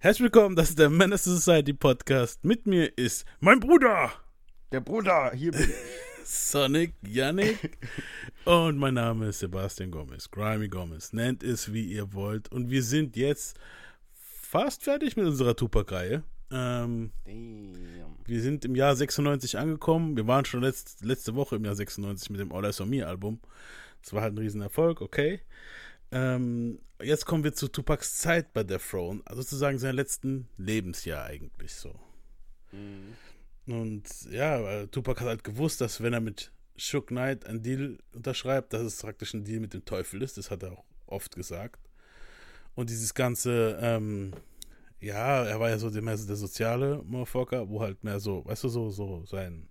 Herzlich willkommen, das ist der Menace Society Podcast. Mit mir ist mein Bruder, Der Bruder, hier bin ich. Sonic Yannick. und mein Name ist Sebastian Gomez, Grimy Gomez. Nennt es, wie ihr wollt. Und wir sind jetzt fast fertig mit unserer Tupac-Reihe. Ähm, wir sind im Jahr 96 angekommen. Wir waren schon letzt, letzte Woche im Jahr 96 mit dem All Eyes on Me Album. Das war halt ein Riesenerfolg, okay. Ähm, jetzt kommen wir zu Tupacs Zeit bei Death Row, und sozusagen sein letzten Lebensjahr eigentlich so. Mhm. Und ja, Tupac hat halt gewusst, dass wenn er mit Shook Knight einen Deal unterschreibt, dass es praktisch ein Deal mit dem Teufel ist. Das hat er auch oft gesagt. Und dieses ganze, ähm, ja, er war ja so der, mehr so der soziale Motherfucker, wo halt mehr so, weißt du, so, so sein,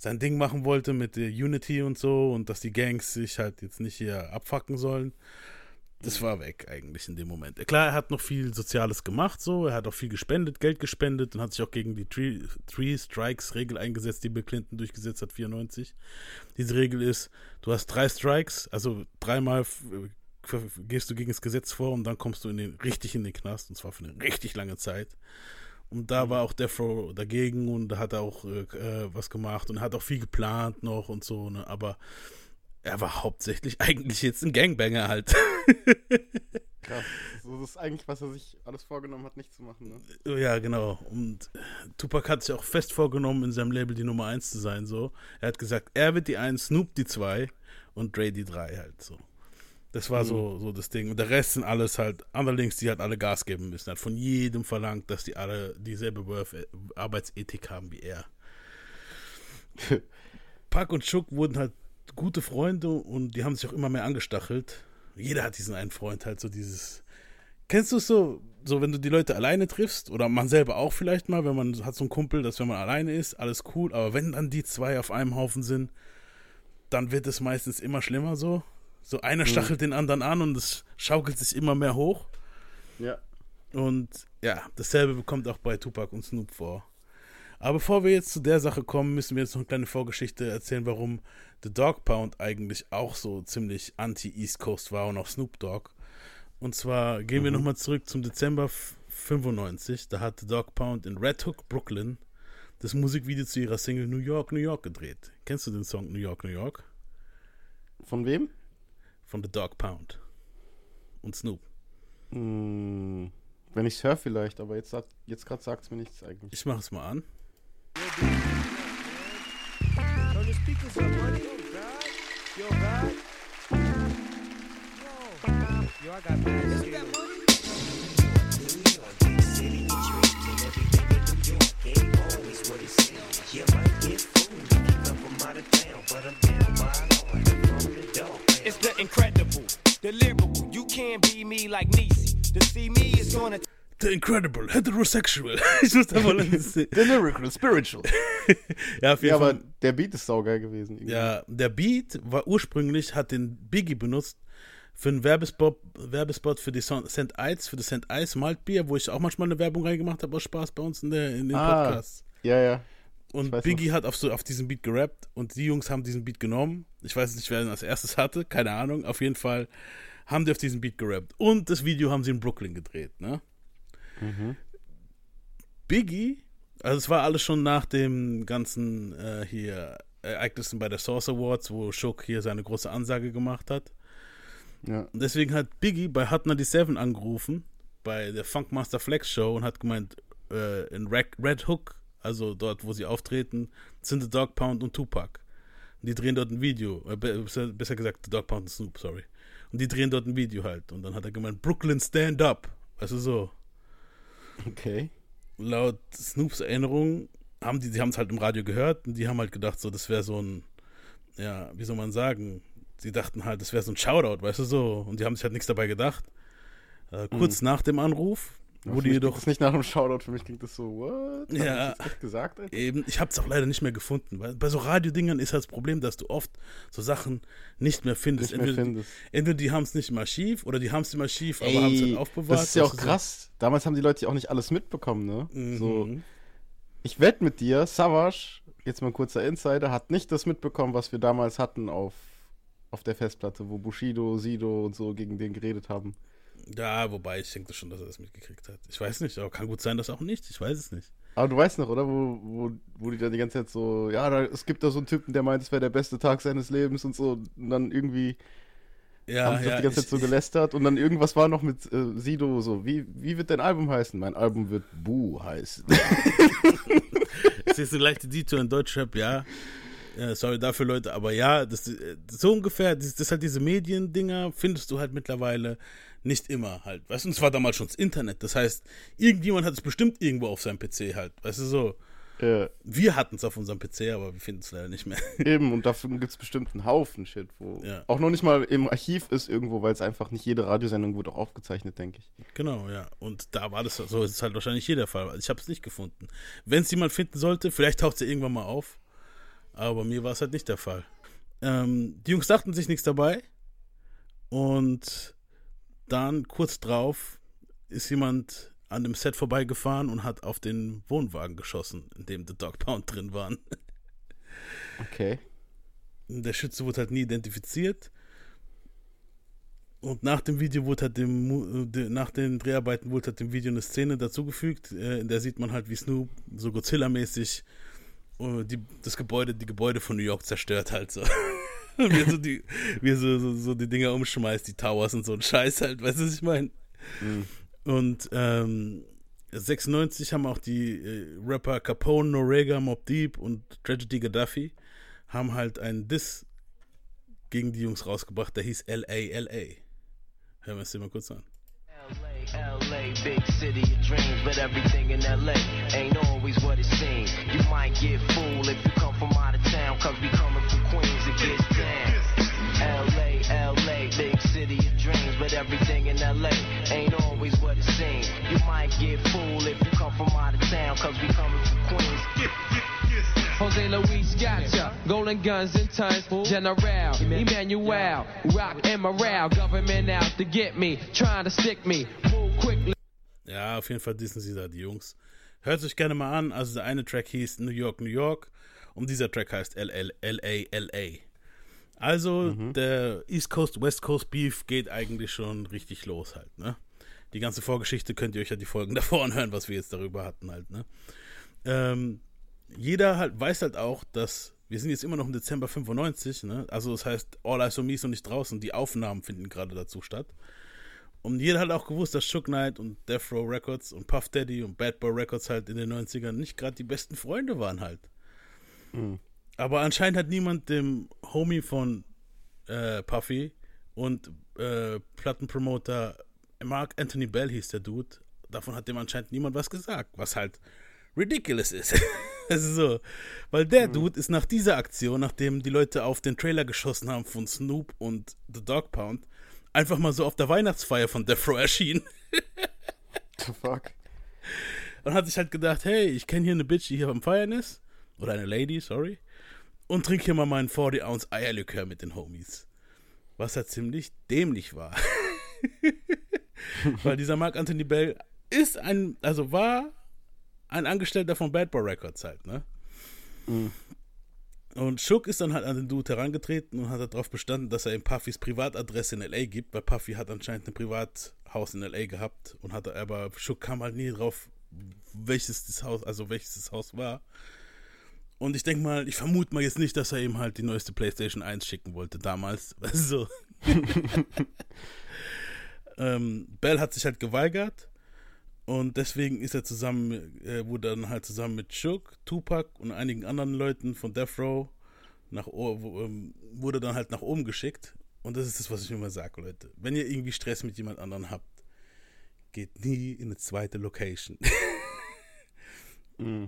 sein Ding machen wollte mit der Unity und so und dass die Gangs sich halt jetzt nicht hier abfacken sollen. Das war weg eigentlich in dem Moment. Klar, er hat noch viel Soziales gemacht, so. Er hat auch viel gespendet, Geld gespendet und hat sich auch gegen die Three, Three Strikes Regel eingesetzt, die Bill Clinton durchgesetzt hat, 94. Diese Regel ist, du hast drei Strikes, also dreimal gehst du gegen das Gesetz vor und dann kommst du in den, richtig in den Knast und zwar für eine richtig lange Zeit. Und da war auch Death Row dagegen und da hat er auch äh, äh, was gemacht und hat auch viel geplant noch und so, ne? Aber er war hauptsächlich eigentlich jetzt ein Gangbanger halt. Krass. So, das ist eigentlich, was er sich alles vorgenommen hat, nicht zu machen, ne? Ja, genau. Und Tupac hat sich auch fest vorgenommen, in seinem Label die Nummer 1 zu sein. So. Er hat gesagt, er wird die 1, Snoop die 2 und Dre die 3 halt so. Das war so, so das Ding. Und der Rest sind alles halt Underlings, die halt alle Gas geben müssen. Hat von jedem verlangt, dass die alle dieselbe Worth Arbeitsethik haben wie er. Pac und Chuck wurden halt gute Freunde und die haben sich auch immer mehr angestachelt. Jeder hat diesen einen Freund halt so dieses. Kennst du es so, so wenn du die Leute alleine triffst oder man selber auch vielleicht mal, wenn man hat so einen Kumpel, dass wenn man alleine ist, alles cool, aber wenn dann die zwei auf einem Haufen sind, dann wird es meistens immer schlimmer so. So einer stachelt den anderen an und es schaukelt sich immer mehr hoch. Ja. Und ja, dasselbe bekommt auch bei Tupac und Snoop vor. Aber bevor wir jetzt zu der Sache kommen, müssen wir jetzt noch eine kleine Vorgeschichte erzählen, warum The Dog Pound eigentlich auch so ziemlich anti-East Coast war und auch Snoop Dogg. Und zwar gehen wir nochmal zurück zum Dezember f- 95. Da hat The Dog Pound in Red Hook, Brooklyn, das Musikvideo zu ihrer Single New York, New York gedreht. Kennst du den Song New York, New York? Von wem? Von The Dog Pound und Snoop. Hm, wenn ich's höre vielleicht, aber jetzt, sagt- jetzt gerade sagt es mir nichts eigentlich. Ich mache es mal an. Yo, I got like Niecy. To see me is gonna The Incredible, Heterosexual. ich muss da mal The Lyrical, Spiritual. Ja, auf jeden ja, Fall. aber der Beat ist saugeil gewesen. irgendwie. Ja, der Beat war ursprünglich, hat den Biggie benutzt für einen Werbespot, Werbespot für die St. Ice, für das St. Ice Maltbier, wo ich auch manchmal eine Werbung reingemacht habe aus Spaß bei uns in, der, in den Ah. Podcasts. Ja, ja. Und Biggie hat auf, so, auf diesen Beat gerappt und die Jungs haben diesen Beat genommen. Ich weiß nicht, wer ihn als erstes hatte, keine Ahnung. Auf jeden Fall haben die auf diesen Beat gerappt. Und das Video haben sie in Brooklyn gedreht, ne? Biggie, also es war alles schon nach dem ganzen äh, hier Ereignissen bei der Source Awards, wo Shook hier seine große Ansage gemacht hat. Ja. Und deswegen hat Biggie bei Hot 97 angerufen, bei der Funkmaster Flex Show und hat gemeint, äh, in Red, Red Hook, also dort, wo sie auftreten, sind The Dog Pound und Tupac. Und die drehen dort ein Video, äh, be- besser, besser gesagt The Dog Pound und Snoop, sorry. Und die drehen dort ein Video halt. Und dann hat er gemeint, Brooklyn Stand Up. Weißt du so. Okay. Laut Snoops Erinnerung haben die, die haben es halt im Radio gehört und die haben halt gedacht, so, das wäre so ein, ja, wie soll man sagen, sie dachten halt, das wäre so ein Shoutout, weißt du so, und die haben sich halt nichts dabei gedacht. Äh, kurz nach dem Anruf Für wurde mich jedoch das nicht nach einem Shoutout, für mich klingt das so, what? Hat Ja. das echt gesagt, Alter? eben, ich habe es auch leider nicht mehr gefunden, weil bei so Radiodingern ist halt das Problem, dass du oft so Sachen nicht mehr findest. Nicht mehr entweder, findest. entweder die haben es nicht mal schief oder die haben es immer schief, aber haben es halt aufbewahrt. das ist ja auch du so. krass. Damals haben die Leute ja auch nicht alles mitbekommen, ne? Mhm. So, ich wette mit dir, Savage, jetzt mal ein kurzer Insider, hat nicht das mitbekommen, was wir damals hatten auf, auf der Festplatte, wo Bushido, Sido und so gegen den geredet haben. Ja, wobei ich denke schon, dass er das mitgekriegt hat. Ich weiß nicht, aber kann gut sein, dass auch nicht. Ich weiß es nicht. Aber du weißt noch, oder? Wo, wo, wo die dann die ganze Zeit so, ja, da, es gibt da so einen Typen, der meint, es wäre der beste Tag seines Lebens und so. Und dann irgendwie Ja, haben sie ja, die ganze Zeit ich, so gelästert und dann irgendwas war noch mit äh, Sido so, wie, wie wird dein Album heißen? Mein Album wird Boo heißen. ich sehe so leichte Detour in Deutschrap, ja. ja. Sorry dafür, Leute, aber ja, das, äh, so ungefähr, das, das halt diese Mediendinger findest du halt mittlerweile nicht immer halt. Weißt du, und es war damals schon das Internet. Das heißt, irgendjemand hat es bestimmt irgendwo auf seinem PC halt. Weißt du, so. ja, Wir hatten es auf unserem PC, aber wir finden es leider nicht mehr. eben, und dafür gibt es bestimmt einen Haufen Shit, wo Ja. auch noch nicht mal im Archiv ist irgendwo, weil es einfach nicht jede Radiosendung wurde auch aufgezeichnet, denke ich. Genau, ja. Und da war das so, ist es halt wahrscheinlich hier der Fall. Ich habe es nicht gefunden. Wenn es jemand finden sollte, vielleicht taucht es ja irgendwann mal auf. Aber mir war es halt nicht der Fall. Ähm, die Jungs dachten sich nichts dabei. Und dann kurz drauf ist jemand an dem Set vorbeigefahren und hat auf den Wohnwagen geschossen, in dem The Dog Pound drin waren. Okay. Der Schütze wurde halt nie identifiziert. Und nach dem Video wurde halt dem, äh, nach den Dreharbeiten wurde halt dem Video eine Szene dazugefügt, äh, in der sieht man halt, wie Snoop so Godzilla-mäßig äh, die, das Gebäude, die Gebäude von New York zerstört halt so. Und wie er so die, wie er so, so, so die Dinger umschmeißt, die Towers und so ein Scheiß halt, weißt du, was ich meine? Mhm. Und ähm, 96 haben auch die äh, Rapper Capone, Norega, Mob Deep und Tragedy Gaddafi haben halt einen Diss gegen die Jungs rausgebracht, der hieß L.A.L.A. Hören wir es dir mal kurz an. LA, LA, big city of dreams, but everything in LA ain't always what it seems. You might get fooled if you from out of town, cause we coming from Queens, it gets down. LA, LA, big city of dreams, but everything in LA ain't always what it seems. You might get fooled if you come from out of town, cause we coming from Queens. Jose Luis Gotcha, Golden Guns and Tons, General, Emmanuel, Rock and Morale, government out to get me, trying to stick me, move quickly. Ja, auf jeden Fall dissen sie da, die Jungs. Hört euch gerne mal an. Also der eine Track hieß New York, New York und dieser Track heißt L.A.L.A. Also der East Coast, West Coast Beef geht eigentlich schon richtig los halt, ne? Die ganze Vorgeschichte könnt ihr euch ja die Folgen davor anhören, was wir jetzt darüber hatten halt, ne? Ähm, jeder halt weiß halt auch, dass wir sind jetzt immer noch im Dezember 95, ne? Also das heißt, All Eyes on Me ist noch nicht draußen, die Aufnahmen finden gerade dazu statt. Und jeder hat auch gewusst, dass Shook Knight und Death Row Records und Puff Daddy und Bad Boy Records halt in den 90ern nicht gerade die besten Freunde waren halt. Aber anscheinend hat niemand dem Homie von äh, Puffy und äh, Plattenpromoter Mark Anthony Bell hieß der Dude, davon hat dem anscheinend niemand was gesagt, was halt ridiculous ist. Es ist so, weil der Dude ist nach dieser Aktion, nachdem die Leute auf den Trailer geschossen haben von Snoop und The Dog Pound, einfach mal so auf der Weihnachtsfeier von Death Row erschienen The fuck? und hat sich halt gedacht, hey, ich kenne hier eine Bitch, die hier am Feiern ist, oder eine Lady, sorry, und trink hier mal meinen 40 Ounce Eierlikör mit den Homies. Was halt ziemlich dämlich war. Weil dieser Mark Anthony Bell ist ein, also war ein Angestellter von Bad Boy Records halt, ne? Und Shook ist dann halt an den Dude herangetreten und hat darauf bestanden, dass er ihm Puffys Privatadresse in L.A. gibt, weil Puffy hat anscheinend ein Privathaus in L.A. gehabt und hatte aber Shook kam halt nie drauf, welches das Haus, also welches das Haus war. Und ich denke mal, ich vermute mal jetzt nicht, dass er ihm halt die neueste PlayStation 1 schicken wollte damals. Also. ähm, Bell hat sich halt geweigert und deswegen ist er zusammen, äh, wurde dann halt zusammen mit Shook, Tupac und einigen anderen Leuten von Death Row nach, ähm, wurde dann halt nach oben geschickt. Und das ist das, was ich immer sage, Leute. Wenn ihr irgendwie Stress mit jemand anderem habt, geht nie in eine zweite Location.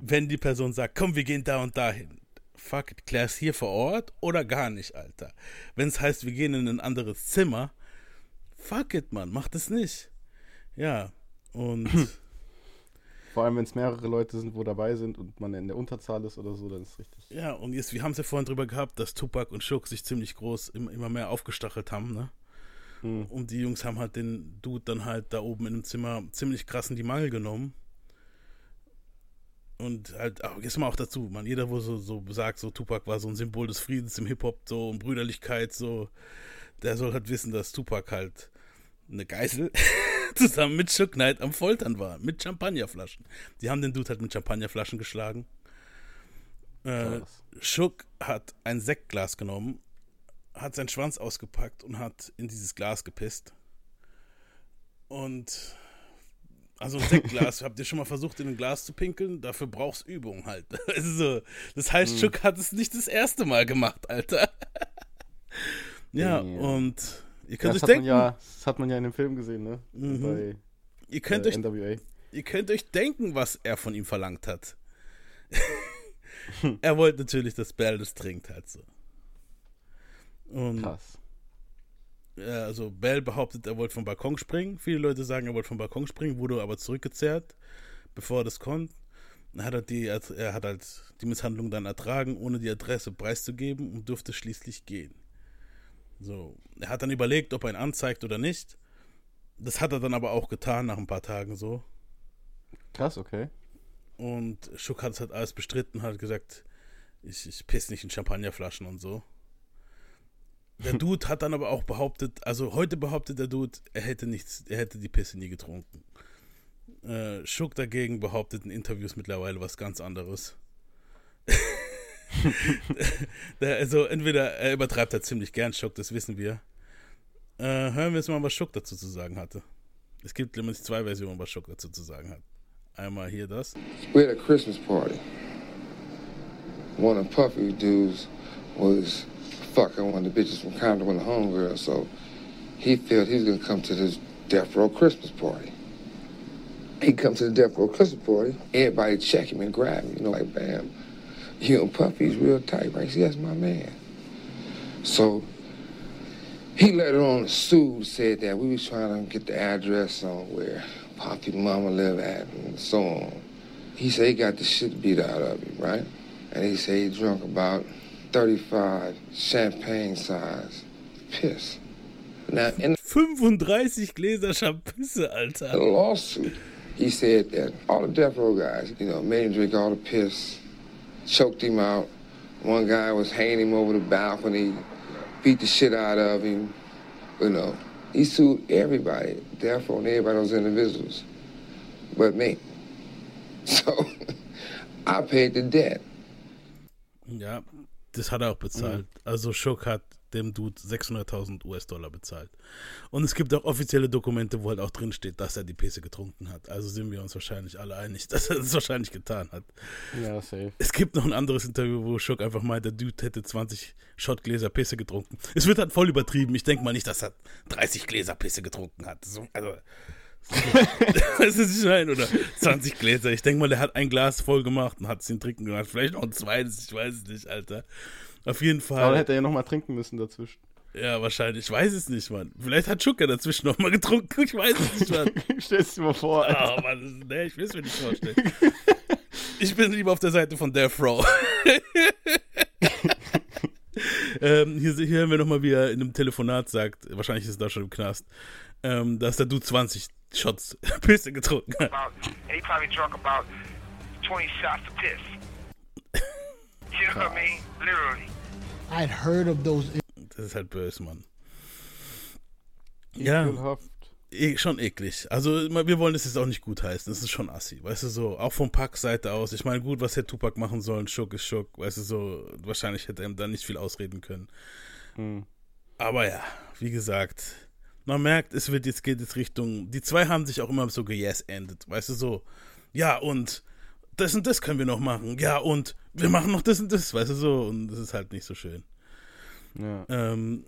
Wenn die Person sagt, komm, wir gehen da und dahin. Fuck it, klär's hier vor Ort oder gar nicht, Alter. Wenn es heißt, wir gehen in ein anderes Zimmer, fuck it, Mann, macht es nicht. Ja, und Vor allem, wenn es mehrere Leute sind, wo dabei sind und man in der Unterzahl ist oder so, dann ist es richtig. ja, und jetzt, wir haben es ja vorhin drüber gehabt, dass Tupac und Shook sich ziemlich groß im- immer mehr aufgestachelt haben, ne? Hm. Und die Jungs haben halt den Dude dann halt da oben in dem Zimmer ziemlich krass in die Mangel genommen. Und halt, auch, jetzt mal auch dazu, man, jeder, wo so, so sagt, so Tupac war so ein Symbol des Friedens im Hip-Hop, so und Brüderlichkeit, so, der soll halt wissen, dass Tupac halt eine Geisel, zusammen mit Shook Knight am Foltern war, mit Champagnerflaschen. Die haben den Dude halt mit Champagnerflaschen geschlagen. Äh. Shook hat ein Sektglas genommen, hat seinen Schwanz ausgepackt und hat in dieses Glas gepisst. Und also ein Sektglas, habt ihr schon mal versucht, in ein Glas zu pinkeln? Dafür brauchst Übung halt. Also, das heißt, Shook hat es nicht das erste Mal gemacht, Alter. ja, Ja. und ihr Ja, könnt das, euch denken, ja, das hat man ja in dem Film gesehen, ne? Mhm. Bei ihr könnt äh, euch NWA. Ihr könnt euch denken, was er von ihm verlangt hat. er wollte natürlich, dass Bell das trinkt, halt so. Und Krass. Ja, also Bell behauptet, er wollte vom Balkon springen. Viele Leute sagen, er wollte vom Balkon springen, wurde aber zurückgezerrt, bevor er das konnte. Dann hat er, die, er hat halt die Misshandlung dann ertragen, ohne die Adresse preiszugeben und durfte schließlich gehen. So, er hat dann überlegt, ob er ihn anzeigt oder nicht. Das hat er dann aber auch getan nach ein paar Tagen so. Krass, okay. Und Schuck hat es halt alles bestritten, hat gesagt, ich, ich piss nicht in Champagnerflaschen und so. Der Dude hat dann aber auch behauptet, also heute behauptet der Dude, er hätte nichts, er hätte die Pisse nie getrunken. Äh, Schuck dagegen behauptet in Interviews mittlerweile was ganz anderes. der, also entweder er übertreibt halt ziemlich gern Schuck, das wissen wir. Äh, hören wir jetzt mal, was Schuck dazu zu sagen hatte. Es gibt nämlich zwei Versionen, was Schuck dazu zu sagen hat. Einmal hier das. We had a Christmas party. One of Puffy's dudes was fucking one of the bitches from one of the Homegirl, so he felt he was gonna come to this Death Row Christmas party. He come to the Death Row Christmas party, everybody check him and grab him, you know, like bam. You know, Puffy's real tight, right? See, that's my man. So he later on sued, said that we was trying to get the address on where Poppy mama live at and so on. He said he got the shit beat out of him, right? And he said he drunk about 35 champagne size piss. Now, in 35 Gläser Champisse, the lawsuit, he said that all the death row guys, you know, made him drink all the piss, choked him out. One guy was hanging him over the balcony, beat the shit out of him. You know, he sued everybody, death row and everybody those individuals, but me. So I paid the debt. Ja, das hat er auch bezahlt. Also Schock hat dem Dude 600.000 US-Dollar bezahlt. Und es gibt auch offizielle Dokumente, wo halt auch drin steht, dass er die Pisse getrunken hat. Also sind wir uns wahrscheinlich alle einig, dass er das wahrscheinlich getan hat. Ja, safe. Es gibt noch ein anderes Interview, wo Schock einfach meint, der Dude hätte 20 Shotgläser Pisse getrunken. Es wird halt voll übertrieben. Ich denke mal nicht, dass er 30 Gläser Pisse getrunken hat. So, also, das ist nein, oder 20 Gläser. Ich denke mal, der hat ein Glas voll gemacht und hat es ihn trinken gemacht. Vielleicht noch ein zweites, ich weiß es nicht, Alter. Auf jeden Aber dann Fall. hätte er ja nochmal trinken müssen dazwischen. Ja, wahrscheinlich. Ich weiß es nicht, Mann. Vielleicht hat Schucker dazwischen noch mal getrunken. Ich weiß es nicht, Mann. Stell's dir mal vor, Alter. Oh, Mann, nee, ich will es mir nicht vorstellen. Ich bin lieber auf der Seite von Death Row. ähm, hier, hier hören wir nochmal, wie er in einem Telefonat sagt, wahrscheinlich ist es da schon im Knast, ähm, dass der Dude 20 Shots Pisse getrunken hat. about, and he probably drunk about 20 shots of piss. You know what I mean? Literally. I'd heard of those Das ist halt böse, Mann. Ja, eh, schon eklig. Also wir wollen das jetzt auch nicht gut heißen. Das ist schon assi. Weißt du so, auch vom Pack-Seite aus. Ich meine, gut, was hätte Tupac machen sollen? Schuck ist Schuck. Weißt du so, wahrscheinlich hätte er ihm da nicht viel ausreden können. Hm. Aber ja, wie gesagt, man merkt, es wird jetzt geht jetzt Richtung. Die zwei haben sich auch immer so ge-yes-endet. Weißt du so, ja und das und das können wir noch machen. Ja und wir machen noch das und das. Weißt du so, und das ist halt nicht so schön. Ja. Ähm,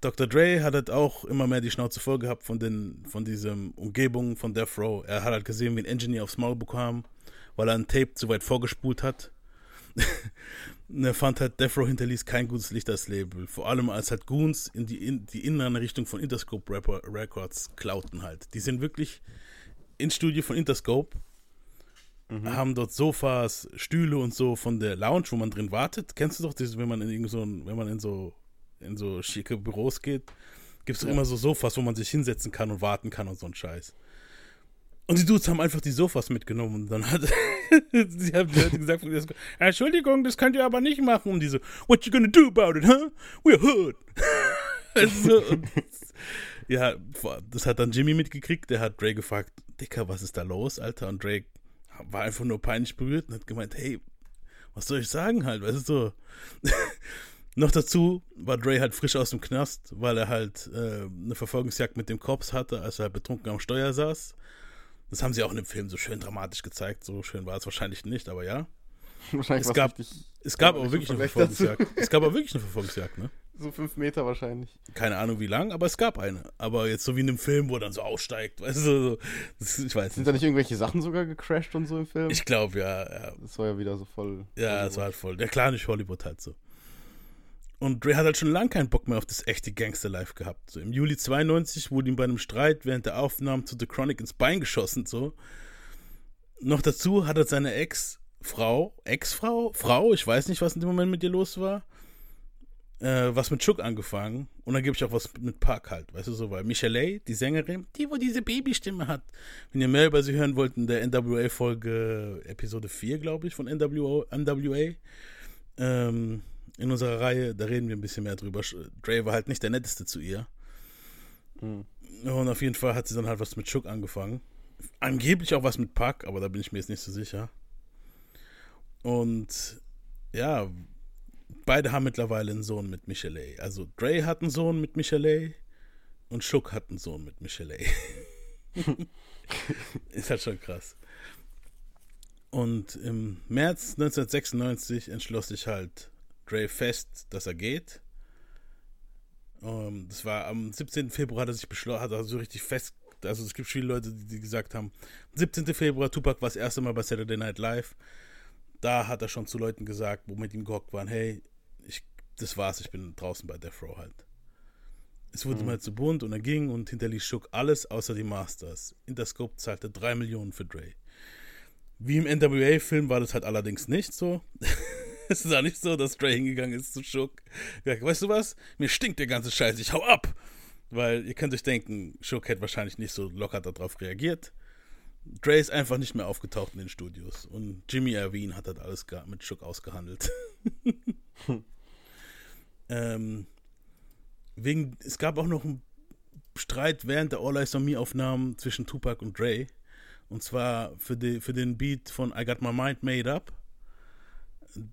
Dr. Dre hat halt auch immer mehr die Schnauze voll gehabt von den, von diesem Umgebung von Death Row. Er hat halt gesehen, wie ein Engineer aufs Maul bekam, weil er ein Tape zu weit vorgespult hat. Er fand halt, Death Row hinterließ kein gutes Licht als Label. Vor allem als halt Goons in die, in die innere Richtung von Interscope Rapper Records klauten halt. Die sind wirklich ins Studio von Interscope, haben dort Sofas, Stühle und so von der Lounge, wo man drin wartet. Kennst du doch, das, wenn man in irgend so wenn man in so in so schicke Büros geht, gibt es doch immer so Sofas, wo man sich hinsetzen kann und warten kann und so ein Scheiß. Und die Dudes haben einfach die Sofas mitgenommen und dann hat sie haben die Leute gesagt, Entschuldigung, das könnt ihr aber nicht machen. Und die so, what you gonna do about it, huh? We're hood. also, und, Ja, das hat dann Jimmy mitgekriegt. Der hat Dre gefragt, Dicker, was ist da los, Alter? Und Dre war einfach nur peinlich berührt und hat gemeint, hey, was soll ich sagen halt, weißt du so. Noch dazu war Dre halt frisch aus dem Knast, weil er halt äh, eine Verfolgungsjagd mit dem Cops hatte, als er betrunken am Steuer saß. Das haben sie auch in dem Film so schön dramatisch gezeigt. So schön war es wahrscheinlich nicht, aber ja. Wahrscheinlich Es gab, es gab aber wirklich eine. Verfolgungsjagd. Es gab aber wirklich eine Verfolgungsjagd, ne? So fünf Meter wahrscheinlich. Keine Ahnung wie lang, aber es gab eine. Aber jetzt so wie in einem Film, wo er dann so aussteigt, weißt du, so, ich weiß Sind nicht. da nicht irgendwelche Sachen sogar gecrashed und so im Film? Ich glaube, ja, ja. das war ja wieder so voll. Ja, es war halt voll. Der klar nicht Hollywood halt so. Und Dre hat halt schon lange keinen Bock mehr auf das echte Gangster-Life gehabt. So, Im Juli 92 wurde ihm bei einem Streit während der Aufnahmen zu The Chronic ins Bein geschossen. So. Noch dazu hat er seine Ex-Frau, Ex-Frau, Frau, ich weiß nicht, was in dem Moment mit ihr los war, äh, was mit Chuck angefangen. Und dann gebe ich auch was mit Park halt, weißt du so, weil Michelle, die Sängerin, die, wo diese Babystimme hat. Wenn ihr mehr über sie hören wollt, in der NWA-Folge Episode 4, glaube ich, von NWO, NWA, ähm, in unserer Reihe, da reden wir ein bisschen mehr drüber. Dre war halt nicht der netteste zu ihr. Hm. Und auf jeden Fall hat sie dann halt was mit Chuck angefangen. Angeblich auch was mit Puck, aber da bin ich mir jetzt nicht so sicher. Und ja, beide haben mittlerweile einen Sohn mit Michelle. Also Dre hat einen Sohn mit Michelle und Chuck hat einen Sohn mit Michelle. Ist halt schon krass. Und im März 1996 entschloss sich halt Dre fest, dass er geht. Ähm, das war am 17. Februar hat er sich beschlossen, hat er so richtig fest, also es gibt viele Leute, die, die gesagt haben, 17. Februar, Tupac war das erste Mal bei Saturday Night Live. Da hat er schon zu Leuten gesagt, wo mit ihm gehockt waren, hey, ich, das war's, ich bin draußen bei Death Row halt. Es wurde Mhm. mal zu bunt und er ging und hinterließ Schuck alles außer die Masters. Interscope zahlte 3 Millionen für Dre. Wie im NWA-Film war das halt allerdings nicht so. es ist auch nicht so, dass Dre hingegangen ist zu Schuck. Gesagt, weißt du was? Mir stinkt der ganze Scheiß, ich hau ab. Weil ihr könnt euch denken, Schuck hätte wahrscheinlich nicht so locker darauf reagiert. Dre ist einfach nicht mehr aufgetaucht in den Studios. Und Jimmy Iovine hat das alles mit Schuck ausgehandelt. ähm, wegen, es gab auch noch einen Streit während der All Eyes on Me Aufnahmen zwischen Tupac und Dre. Und zwar für, die, für den Beat von I Got My Mind Made Up.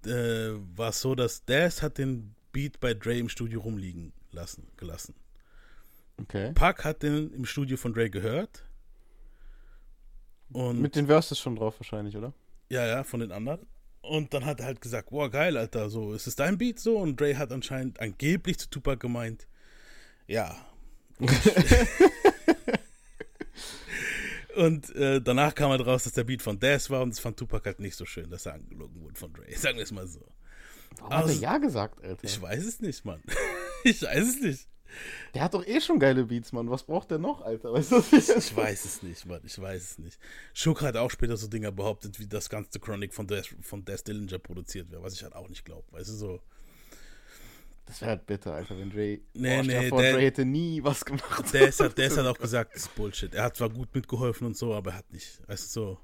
Äh, war es so, dass Daz hat den Beat bei Dre im Studio rumliegen lassen, gelassen. Okay. Park hat den im Studio von Dre gehört. Und Mit den Verses schon drauf wahrscheinlich, oder? ja, ja, von den anderen. Und dann hat er halt gesagt, boah, geil, Alter, so, ist es dein Beat so? Und Dre hat anscheinend angeblich zu Tupac gemeint, ja. und äh, danach kam halt raus, dass der Beat von Daz war und das fand Tupac halt nicht so schön, dass er angelogen wurde von Dre. Sagen wir es mal so. Warum hat er Also- ja gesagt, Alter? Ich weiß es nicht, Mann. ich weiß es nicht. Der hat doch eh schon geile Beats, Mann. Was braucht der noch, Alter? Weißt du, was ich Ich weiß es nicht, Mann. Ich weiß es nicht. Shook hat auch später so Dinger behauptet, wie das ganze Chronic von Des, von Des Dillinger produziert wäre, was ich halt auch nicht glaube. Weißt du, so. Das wäre halt bitter, Alter, wenn Dre. Nee, nee, vor, der- Dre hätte nie was gemacht. Der ist halt, der ist halt auch gesagt, das ist Bullshit. Er hat zwar gut mitgeholfen und so, aber er hat nicht, weißt du, so.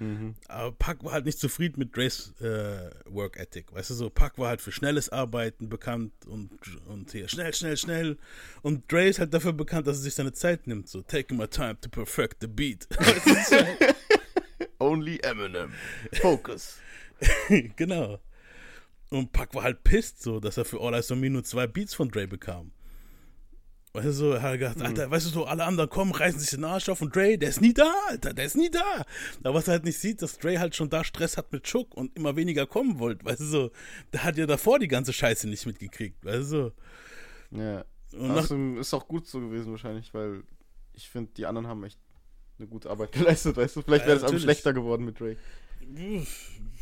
Mhm. Aber Puck war halt nicht zufrieden mit Dre's äh, Work Ethic. Weißt du, so, Puck war halt für schnelles Arbeiten bekannt und, und hier schnell, schnell, schnell. Und Dre ist halt dafür bekannt, dass er sich seine Zeit nimmt. So, taking my time to perfect the beat. Only Eminem. Focus. genau. Und Puck war halt pisst, so, dass er für All Eyes on Me nur zwei Beats von Dre bekam. Weißt du, so, er hat gedacht, Alter, weißt du, so, alle anderen kommen, reißen sich den Arsch auf und Dre, der ist nie da, Alter, der ist nie da. Aber was er halt nicht sieht, dass Dre halt schon da Stress hat mit Chuck und immer weniger kommen wollte, weißt du, so, der hat ja davor die ganze Scheiße nicht mitgekriegt, weißt du, so. Ja. Und Außerdem ist auch gut so gewesen, wahrscheinlich, weil ich finde, die anderen haben echt eine gute Arbeit geleistet, weißt du? Vielleicht Ja, wäre es auch schlechter geworden mit Dre.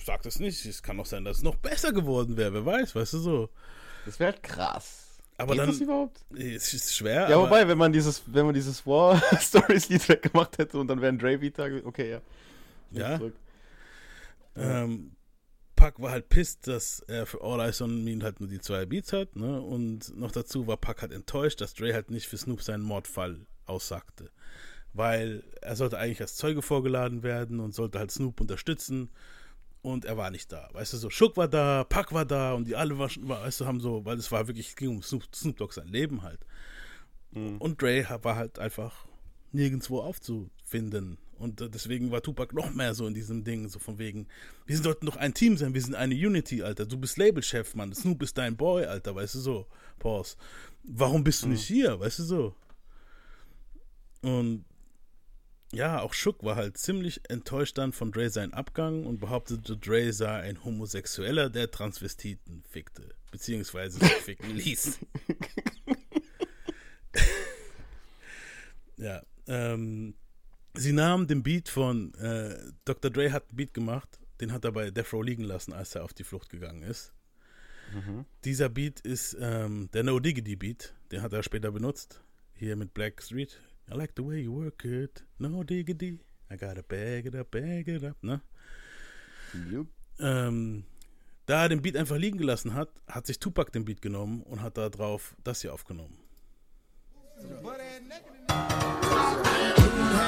Sag das nicht, es kann auch sein, dass es noch besser geworden wäre, wer weiß, weißt du, so. Das wäre halt krass. Aber Geht dann, das überhaupt? es ist schwer, Ja, aber, wobei, wenn man dieses, wenn man dieses War Stories Lied weggemacht hätte und dann wären Dre Vita, okay, ja. Ja. Ähm, Puck war halt pisst, dass er für All Eyes on Me halt nur die zwei Beats hat, ne? Und noch dazu war Puck halt enttäuscht, dass Dre halt nicht für Snoop seinen Mordfall aussagte. Weil er sollte eigentlich als Zeuge vorgeladen werden und sollte halt Snoop unterstützen. Und er war nicht da. Weißt du, so Schuck war da, Puck war da und die alle war, war weißt du, haben so, weil es war wirklich, es ging um Snoop, Snoop Dogg sein Leben halt. Und Dre war halt einfach nirgendwo aufzufinden. Und äh, deswegen war Tupac noch mehr so in diesem Ding, so von wegen, wir sollten doch ein Team sein, wir sind eine Unity, Alter. Du bist Labelchef, Mann. Snoop ist dein Boy, Alter, weißt du so. Pause. Warum bist du nicht hier, weißt du so? Und ja, auch Shook war halt ziemlich enttäuscht dann von Dre seinen Abgang und behauptete, Dre sei ein Homosexueller, der Transvestiten fickte, beziehungsweise sich ficken ließ. ja, ähm, sie nahm den Beat von, äh, Dr. Dre hat einen Beat gemacht, den hat er bei Death Row liegen lassen, als er auf die Flucht gegangen ist. Dieser Beat ist ähm, der No Diggity Beat, den hat er später benutzt, hier mit Black Street. I like the way you work it, no diggity. I gotta bag it up, bag it up, ne? Jupp. Ähm, da er den Beat einfach liegen gelassen hat, hat sich Tupac den Beat genommen und hat da drauf das hier aufgenommen.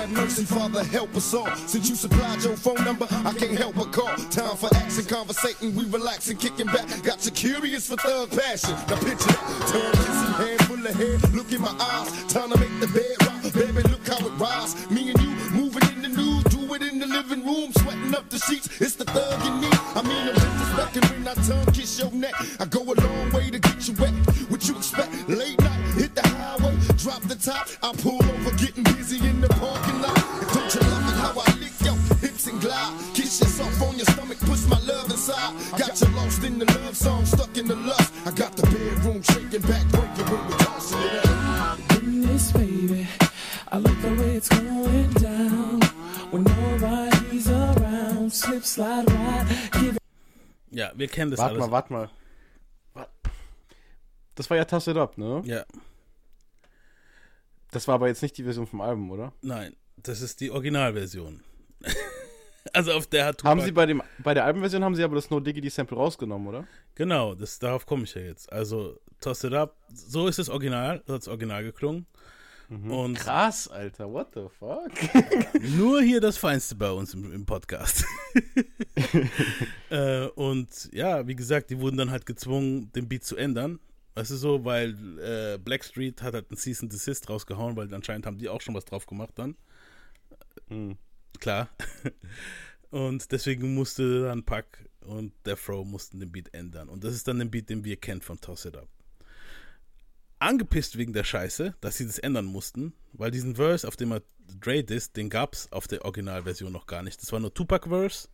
Have mercy, Father, help us all. Since you supplied your phone number, I can't help but call. Time for action, conversating, we relaxing, kicking back. Got you curious for thug passion. Now picture that. Tongue kissing, hand full of hair. Look in my eyes. Time to make the bed. Baby, look how it rise. Me and you moving in the nude, do it in the living room, sweating up the sheets. It's the thug in me. I mean, I'm disrespecting when I tongue kiss your neck. I go a long way to get you wet. What you expect? Late night, hit the highway, drop the top. I pull over, getting busy in the parking lot. And don't you love it how I lick your hips and glide? Kiss yourself on your stomach, push my love inside. Got you lost in the love song, stuck in the lust. I got the bedroom shaking back, breaking when Ja, wir kennen das Warte alles. mal, warte mal. Das war ja Toss It Up, ne? Ja, Das war aber jetzt nicht die Version vom Album, oder? nein, das ist die Originalversion. also auf der hat Tupac, Haben sie bei, dem, bei der Albumversion haben sie aber das No Diggity Sample rausgenommen, oder? Genau, das, darauf komme ich ja jetzt. Also, Toss It Up, so ist das Original, so hat das Original geklungen. Und Krass, Alter, what the fuck? nur hier das Feinste bei uns im, im Podcast. äh, und ja, wie gesagt, die wurden dann halt gezwungen, den Beat zu ändern. Weißt du so, weil äh, Blackstreet hat halt einen Cease and Desist rausgehauen, weil anscheinend haben die auch schon was drauf gemacht dann. Hm. Klar. Und deswegen musste dann Pack und Death Row mussten den Beat ändern. Und das ist dann der Beat, den wir kennen von Toss It Up. Angepisst wegen der Scheiße, dass sie das ändern mussten, weil diesen Verse, auf dem er Dre disst, den gab es auf der Originalversion noch gar nicht. Das war nur Tupac-Verse,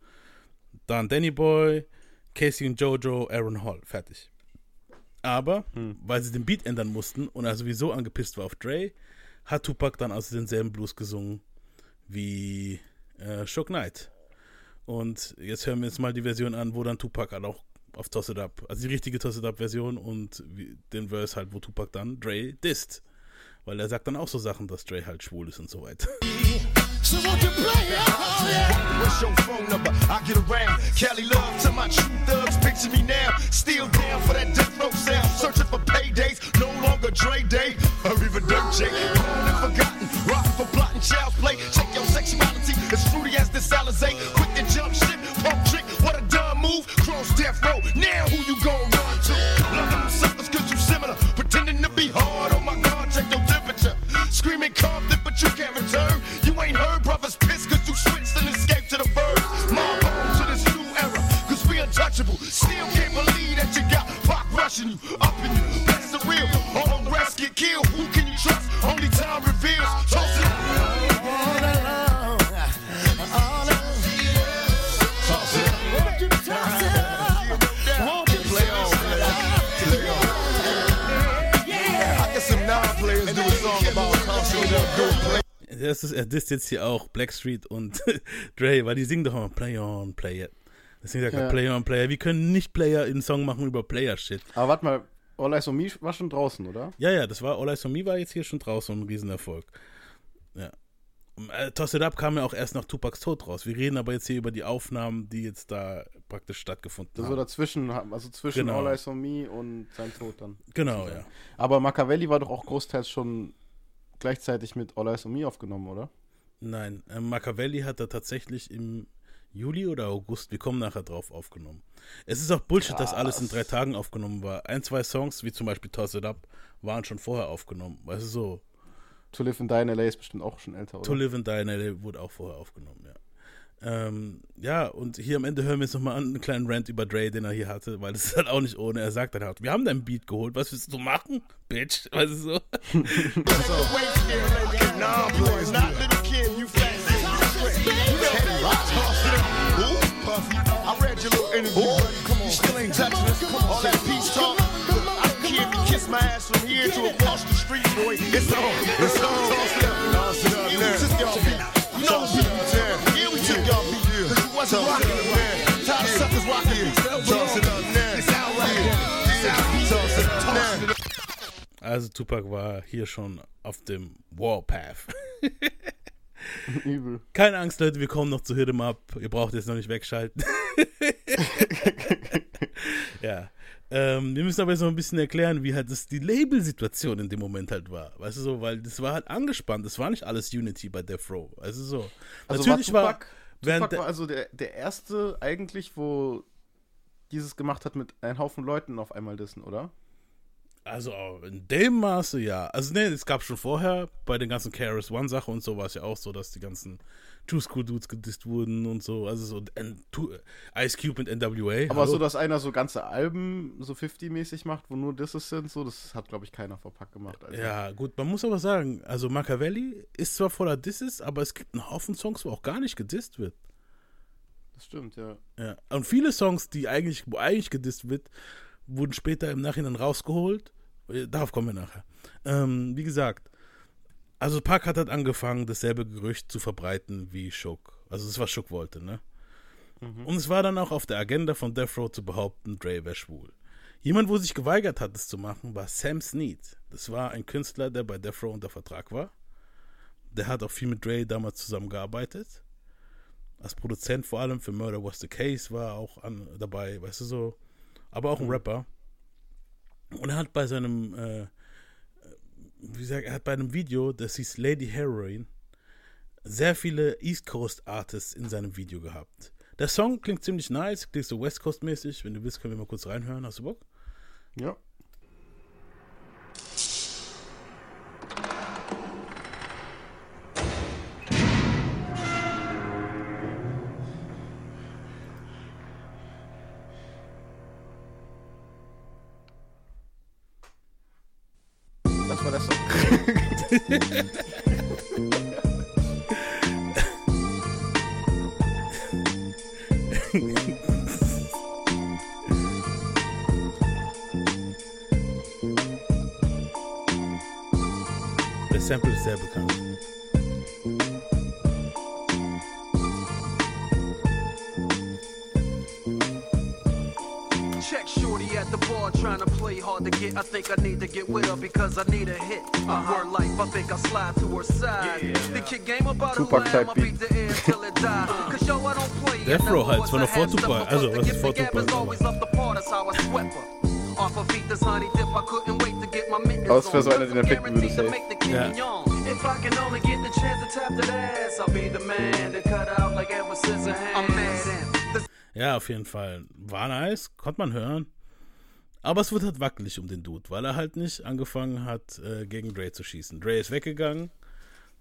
dann Danny Boy, Casey und Jojo, Aaron Hall, fertig. Aber, weil sie den Beat ändern mussten und er sowieso angepisst war auf Dre, hat Tupac dann also denselben Blues gesungen wie äh, Shook Knight. Und jetzt hören wir uns mal die Version an, wo dann Tupac halt auch auf Toss It Up, also die richtige Toss It Up Version und den Verse halt, wo Tupac dann Dre disst. Weil er sagt dann auch so Sachen, dass Dre halt schwul ist und so weiter. So won't you play it? Oh. What's your phone number? I get around. Cali love to my. Picture me now. Still down for that death row sound. Searching for paydays. No longer Dre Day. Or even Dirt J. Gone and forgotten. Rotten for plotting child's play. Check your sexuality. As fruity as this Alizé. Quick move. Cross death row. Now who you gon' run to? Er disst jetzt hier auch Blackstreet und Dre, weil die singen doch immer Play on, Play it. Deswegen sagt er Ja. Play on, Player. Wir können nicht Player einen Song machen über Player-Shit. Aber warte mal, All Eyes on Me war schon draußen, oder? Ja, ja, das war All Eyes on Me war jetzt hier schon draußen ein Riesenerfolg. Ja. Äh, Toss It Up kam ja auch erst nach Tupacs Tod raus. Wir reden aber jetzt hier über die Aufnahmen, die jetzt da praktisch stattgefunden war haben. dazwischen, also zwischen Genau. All Eyes on Me und sein Tod dann. Genau, ja. Aber Machiavelli war doch auch großteils schon gleichzeitig mit All Eyes on Me aufgenommen, oder? Nein, äh, Machiavelli hat er tatsächlich im Juli oder August, wir kommen nachher drauf, aufgenommen. Es ist auch Bullshit, dass alles in drei Tagen aufgenommen war. Ein, zwei Songs, wie zum Beispiel Toss It Up, waren schon vorher aufgenommen. Weißt du, so. To Live in Die in LA ist bestimmt auch schon älter, oder? To Live and Die in LA wurde auch vorher aufgenommen, ja. Ähm, ja, und hier am Ende hören wir jetzt nochmal an, einen kleinen Rant über Dre, den er hier hatte, weil das ist halt auch nicht ohne. Er sagt dann halt, wir haben dein Beat geholt, was willst du machen, Bitch? Weißt du so? Nah, boys, not little kid, you fat Puffy, I read your little interview, buddy. Come on, you still ain't touching us. Come on, all that peace talk. Look, I don't care if you kiss my ass from here to across the street, boy. It's on, it's on. Toss it up, toss it up. Wasn't rocking it, man. Tired of suckers rocking it. Toss it up now. It's out right here. Toss it up now. Also Tupac war hier schon auf dem Warpath. Übel. Keine Angst, Leute, wir kommen noch zu Hit 'em Up. Ihr braucht jetzt noch nicht wegschalten. ja. Ähm, wir müssen aber jetzt noch ein bisschen erklären, wie halt das die Label-Situation in dem Moment halt war. Weißt du so, weil das war halt angespannt. Das war nicht alles Unity bei Death Row. Weißt du so. Also Natürlich war war, Tupac, während Tupac war also der, der erste eigentlich, wo dieses gemacht hat mit einem Haufen Leuten auf einmal dissen, oder? Also in dem Maße ja. Also nee, es gab schon vorher bei den ganzen KRS One Sache und so war es ja auch so, dass die ganzen Juice Crew Dudes gedisst wurden und so. Also so N Ice Cube und NWA. Aber hallo? so, dass einer so ganze Alben so 50-mäßig macht, wo nur Disses sind, so, das hat, glaube ich, keiner verpackt gemacht. Also. Ja, gut, man muss aber sagen, also Machiavelli ist zwar voller Disses, aber es gibt einen Haufen Songs, wo auch gar nicht gedisst wird. Das stimmt, ja. Ja. Und viele Songs, die eigentlich, wo eigentlich gedisst wird, wurden später im Nachhinein rausgeholt. Äh, Darauf kommen wir nachher. Ähm, wie gesagt, also Park hat halt angefangen, dasselbe Gerücht zu verbreiten wie Shook. Also das, was Shook wollte, ne? Und es war dann auch auf der Agenda von Death Row zu behaupten, Dre wäre schwul. Jemand, wo sich geweigert hat, das zu machen, war Sam Snead. Das war ein Künstler, der bei Death Row unter Vertrag war. Der hat auch viel mit Dre damals zusammengearbeitet. Als Produzent vor allem für Murder Was the Case war er auch an, dabei, weißt du so. Aber auch ein Rapper. Und er hat bei seinem, äh, wie gesagt, er hat bei einem Video, das hieß Lady Heroin, sehr viele East Coast Artists in seinem Video gehabt. Der Song klingt ziemlich nice, klingt so West Coast mäßig. Wenn du willst, können wir mal kurz reinhören. Hast du Bock? Ja. I think I need to get with her because I need a hit. Word life, I think I slide to her side. The kid game about who Tupac I am, I type beat the air till it die. Cause yo, I don't play. Death in Row other halt, es war noch words, I vor had stuff Tupac. for Also, the was ist gift vor the gap Tupac, is always up the part, that's how I swept her. Off of feet, this honey dip, I couldn't wait to get my mittens Aber es wäre so on. einer, den er picken würde, Guaranteed to safe. make the king Ja. yawn. If I can only get the chance to tap that ass, I'll be the man to cut out like Edward Scissorhands. I'm mad at Ja, auf jeden Fall. War nice, konnte man hören. Aber es wird halt wackelig um den Dude, weil er halt nicht angefangen hat, äh, gegen Dre zu schießen. Dre ist weggegangen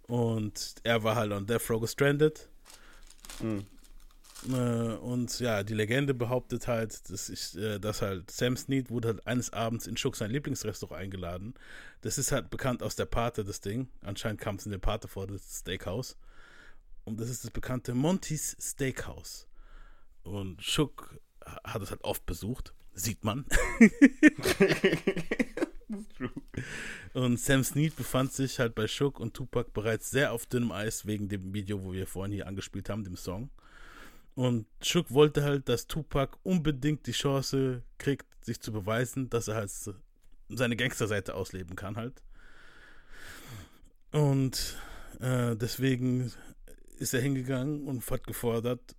und er war halt on Death Row gestrandet. Äh, und ja, die Legende behauptet halt, dass, ich, äh, dass halt Sam Snead wurde halt eines Abends in Schuck sein Lieblingsrestaurant eingeladen. Das ist halt bekannt aus der Pate, das Ding. Anscheinend kam es in der Pate vor, das Steakhouse. Und das ist das bekannte Monty's Steakhouse. Und Schuck hat es halt oft besucht. Sieht man. und Sam Snead befand sich halt bei Shook und Tupac bereits sehr auf dünnem Eis wegen dem Video, wo wir vorhin hier angespielt haben, dem Song. Und Shook wollte halt, dass Tupac unbedingt die Chance kriegt, sich zu beweisen, dass er halt seine Gangsterseite ausleben kann halt. Und äh, deswegen ist er hingegangen und hat gefordert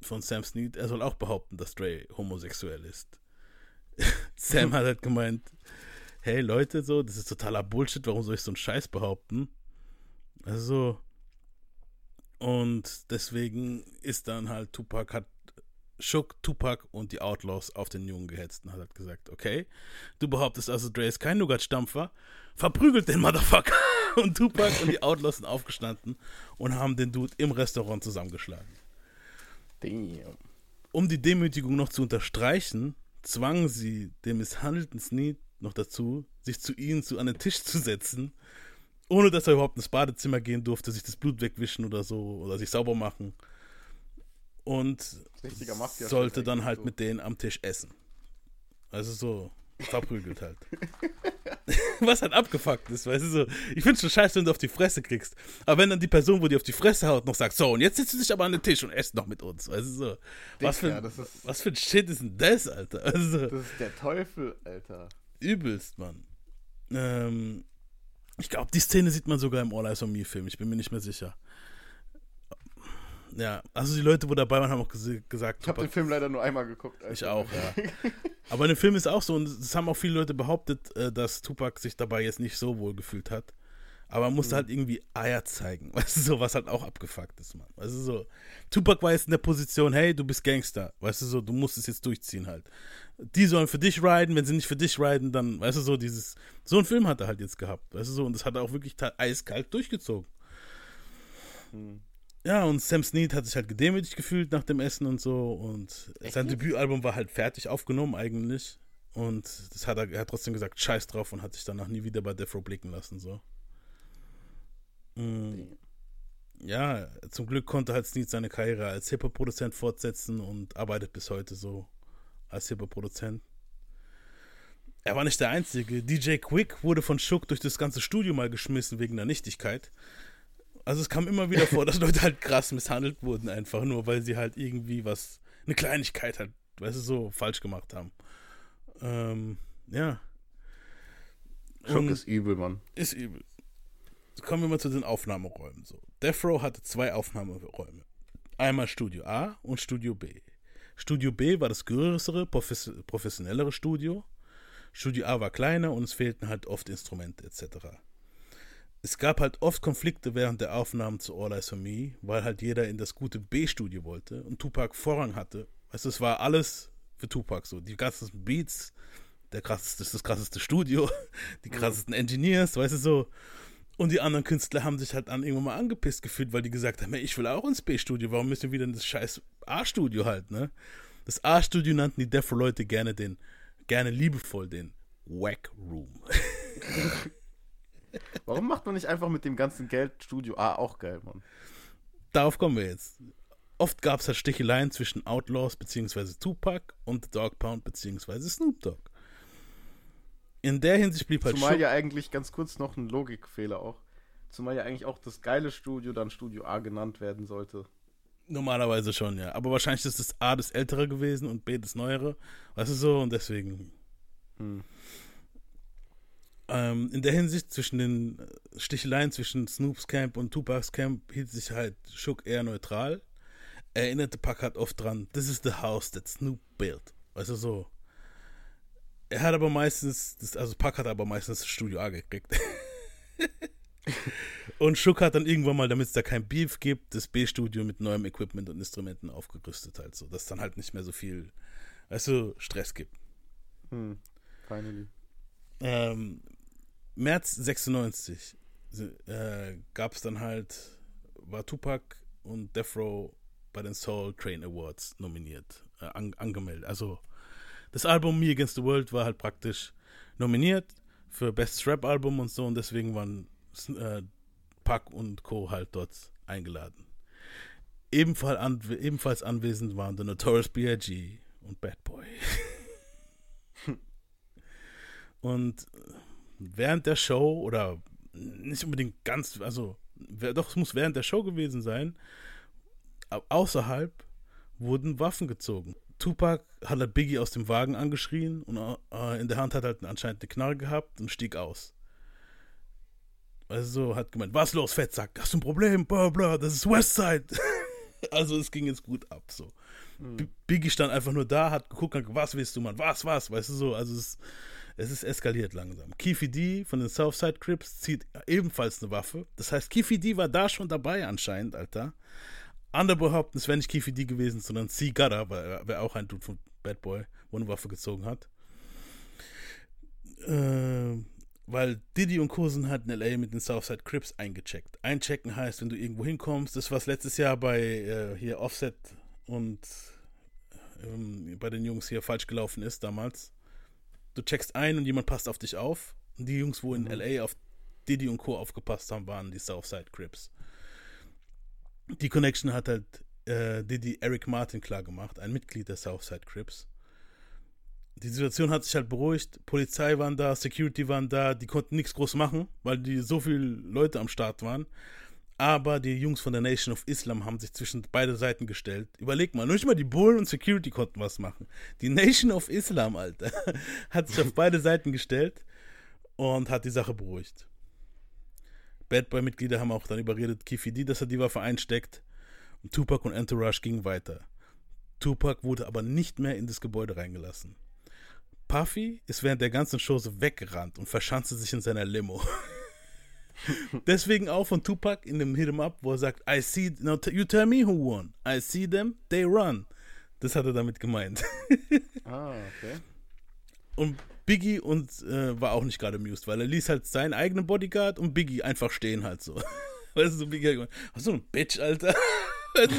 von Sam Snead, er soll auch behaupten, dass Dre homosexuell ist. Sam hat halt gemeint, hey Leute, so, das ist totaler Bullshit, warum soll ich so einen Scheiß behaupten? Also, Und deswegen ist dann halt Tupac hat Shook, Tupac und die Outlaws auf den Jungen gehetzt und hat halt gesagt, okay, du behauptest also, Dre ist kein Nougat-Stampfer, verprügelt den Motherfucker. Und Tupac und die Outlaws sind aufgestanden und haben den Dude im Restaurant zusammengeschlagen. Damn. Um die Demütigung noch zu unterstreichen, zwangen sie den misshandelten Snead noch dazu, sich zu ihnen zu an den Tisch zu setzen, ohne dass er überhaupt ins Badezimmer gehen durfte, sich das Blut wegwischen oder so oder sich sauber machen. Und sollte dann halt so. mit denen am Tisch essen. Also so verprügelt halt. Was halt abgefuckt ist, weißt du so. Ich find's schon scheiße, wenn du auf die Fresse kriegst. Aber wenn dann die Person, wo die auf die Fresse haut, noch sagt, so, und jetzt sitzt du dich aber an den Tisch und esst noch mit uns, weißt du so. Was für, das ist- was für ein Shit ist denn das, Alter? Also, Das ist der Teufel, Alter. übelst, Mann. Ähm, ich glaube, die Szene sieht man sogar im All Eyes on Me Film. Ich bin mir nicht mehr sicher. Ja, also die Leute, wo dabei waren, haben auch ges gesagt, Ich habe den Film leider nur einmal geguckt. Alter. ich auch, ja. Aber in dem Film ist auch so, und es haben auch viele Leute behauptet, äh, dass Tupac sich dabei jetzt nicht so wohl gefühlt hat. Aber er musste Mhm. halt irgendwie Eier zeigen. Weißt du, so, was halt auch abgefuckt ist, Mann. Weißt du, so. Tupac war jetzt in der Position, hey, du bist Gangster. Weißt du, so, du musst es jetzt durchziehen halt. Die sollen für dich riden, wenn sie nicht für dich riden, dann, weißt du, so, dieses, so ein Film hat er halt jetzt gehabt. Weißt du, so, und das hat er auch wirklich eiskalt durchgezogen. Hm. Ja, und Sam Snead hat sich halt gedemütigt gefühlt nach dem Essen und so. Und sein Debütalbum war halt fertig aufgenommen eigentlich. Und das hat er, er hat trotzdem gesagt, scheiß drauf und hat sich danach nie wieder bei Death Row blicken lassen. So. Mm. Ja, zum Glück konnte halt Snead seine Karriere als Hip-Hop-Produzent fortsetzen und arbeitet bis heute so als Hip-Hop-Produzent. Er war nicht der Einzige. DJ Quick wurde von Shook durch das ganze Studio mal geschmissen wegen der Nichtigkeit. Also es kam immer wieder vor, dass Leute halt krass misshandelt wurden, einfach nur, weil sie halt irgendwie was, eine Kleinigkeit halt, weißt du, so falsch gemacht haben. Ähm, ja. Schock Und- ist übel, Mann. ist übel. Kommen wir mal zu den Aufnahmeräumen. So. Death Row hatte zwei Aufnahmeräume. Einmal Studio A und Studio B. Studio B war das größere, profes professionellere Studio. Studio A war kleiner und es fehlten halt oft Instrumente etc. Es gab halt oft Konflikte während der Aufnahmen zu All Eyes on Me, weil halt jeder in das gute B-Studio wollte und Tupac Vorrang hatte. Also es war alles für Tupac so. Die ganzen Beats, der krasseste, das krasseste Studio, die krassesten Engineers, weißt du so. Und die anderen Künstler haben sich halt dann irgendwann mal angepisst gefühlt, weil die gesagt haben, hey, ich will auch ins B-Studio, warum müssen wir wieder in das scheiß A-Studio halt, ne? Das A-Studio nannten die Defro-Leute gerne den, gerne liebevoll den Wack Room. Warum macht man nicht einfach mit dem ganzen Geld Studio A auch geil, Mann? Darauf kommen wir jetzt. Oft gab es halt Sticheleien zwischen Outlaws bzw. Tupac und Dog Pound bzw. Snoop Dogg. In der Hinsicht blieb halt Zumal Schuck- ja eigentlich ganz kurz noch ein Logikfehler auch. Zumal ja eigentlich auch das geile Studio dann Studio A genannt werden sollte. Normalerweise schon, ja. Aber wahrscheinlich ist das A das ältere gewesen und B das neuere. Weißt du so? Und deswegen. Hm. Ähm, in der Hinsicht zwischen den äh, Sticheleien zwischen Snoops Camp und Tupacs Camp hielt sich halt Shook eher neutral. Er erinnerte Pack halt oft dran, this is the house that Snoop built. Weißt du so. Er hat aber meistens, das, also Pack hat aber meistens das Studio A gekriegt. und Shook hat dann irgendwann mal, damit es da kein Beef gibt, das B-Studio mit neuem Equipment und Instrumenten aufgerüstet halt so, dass es dann halt nicht mehr so viel, weißt du, Stress gibt. Hm. Finally. Ähm, März 96 äh, gab es dann halt, war Tupac und Death Row bei den Soul Train Awards nominiert, äh, an, angemeldet. Also das Album Me Against the World war halt praktisch nominiert für Best Rap Album und so und deswegen waren äh, Pac und Co. halt dort eingeladen. Ebenfalls, an, ebenfalls anwesend waren The Notorious B.I.G. und Bad Boy. Und während der Show, oder nicht unbedingt ganz, also doch, es muss während der Show gewesen sein, au- außerhalb wurden Waffen gezogen. Tupac hat halt Biggie aus dem Wagen angeschrien und äh, in der Hand hat er halt anscheinend eine Knarre gehabt und stieg aus. Also hat gemeint, was los, Fettsack, hast du ein Problem? Blah, blah, das ist Westside. also es ging jetzt gut ab, so. B- Biggie stand einfach nur da, hat geguckt, was willst du, Mann, was, was, weißt du so, also es, Es ist eskaliert langsam. Keefy D von den Southside Crips zieht ebenfalls eine Waffe. Das heißt, Keefy D war da schon dabei anscheinend, Alter. Andere behaupten, es wäre nicht Keefy D gewesen, sondern C. Er wäre auch ein Dude von Bad Boy, wo eine Waffe gezogen hat. Äh, weil Diddy und Co. sind in L.A. mit den Southside Crips eingecheckt. Einchecken heißt, wenn du irgendwo hinkommst, das was letztes Jahr bei äh, hier Offset und ähm, bei den Jungs hier falsch gelaufen ist damals. Du checkst ein und jemand passt auf dich auf. Und die Jungs, wo in L.A. auf Diddy und Co. aufgepasst haben, waren die Southside Crips. Die Connection hat halt äh, Diddy Eric Martin klar gemacht, ein Mitglied der Southside Crips. Die Situation hat sich halt beruhigt. Polizei waren da, Security waren da, die konnten nichts groß machen, weil die so viele Leute am Start waren. Aber die Jungs von der Nation of Islam haben sich zwischen beide Seiten gestellt. Überleg mal, nicht mal die Bullen und Security konnten was machen. Die Nation of Islam, Alter, hat sich auf beide Seiten gestellt und hat die Sache beruhigt. Bad Boy-Mitglieder haben auch dann überredet, Kifi D, dass er die Waffe einsteckt. Und Tupac und Entourage gingen weiter. Tupac wurde aber nicht mehr in das Gebäude reingelassen. Puffy ist während der ganzen Show so weggerannt und verschanzte sich in seiner Limo. Deswegen auch von Tupac in dem Hit 'em Up, wo er sagt, I see, no, you tell me who won. I see them, they run. Das hat er damit gemeint. Ah, okay. Und Biggie und äh, war auch nicht gerade amused, weil er ließ halt seinen eigenen Bodyguard und Biggie einfach stehen halt so. Weißt du, so Biggie hat gemeint, was so ein Bitch, Alter.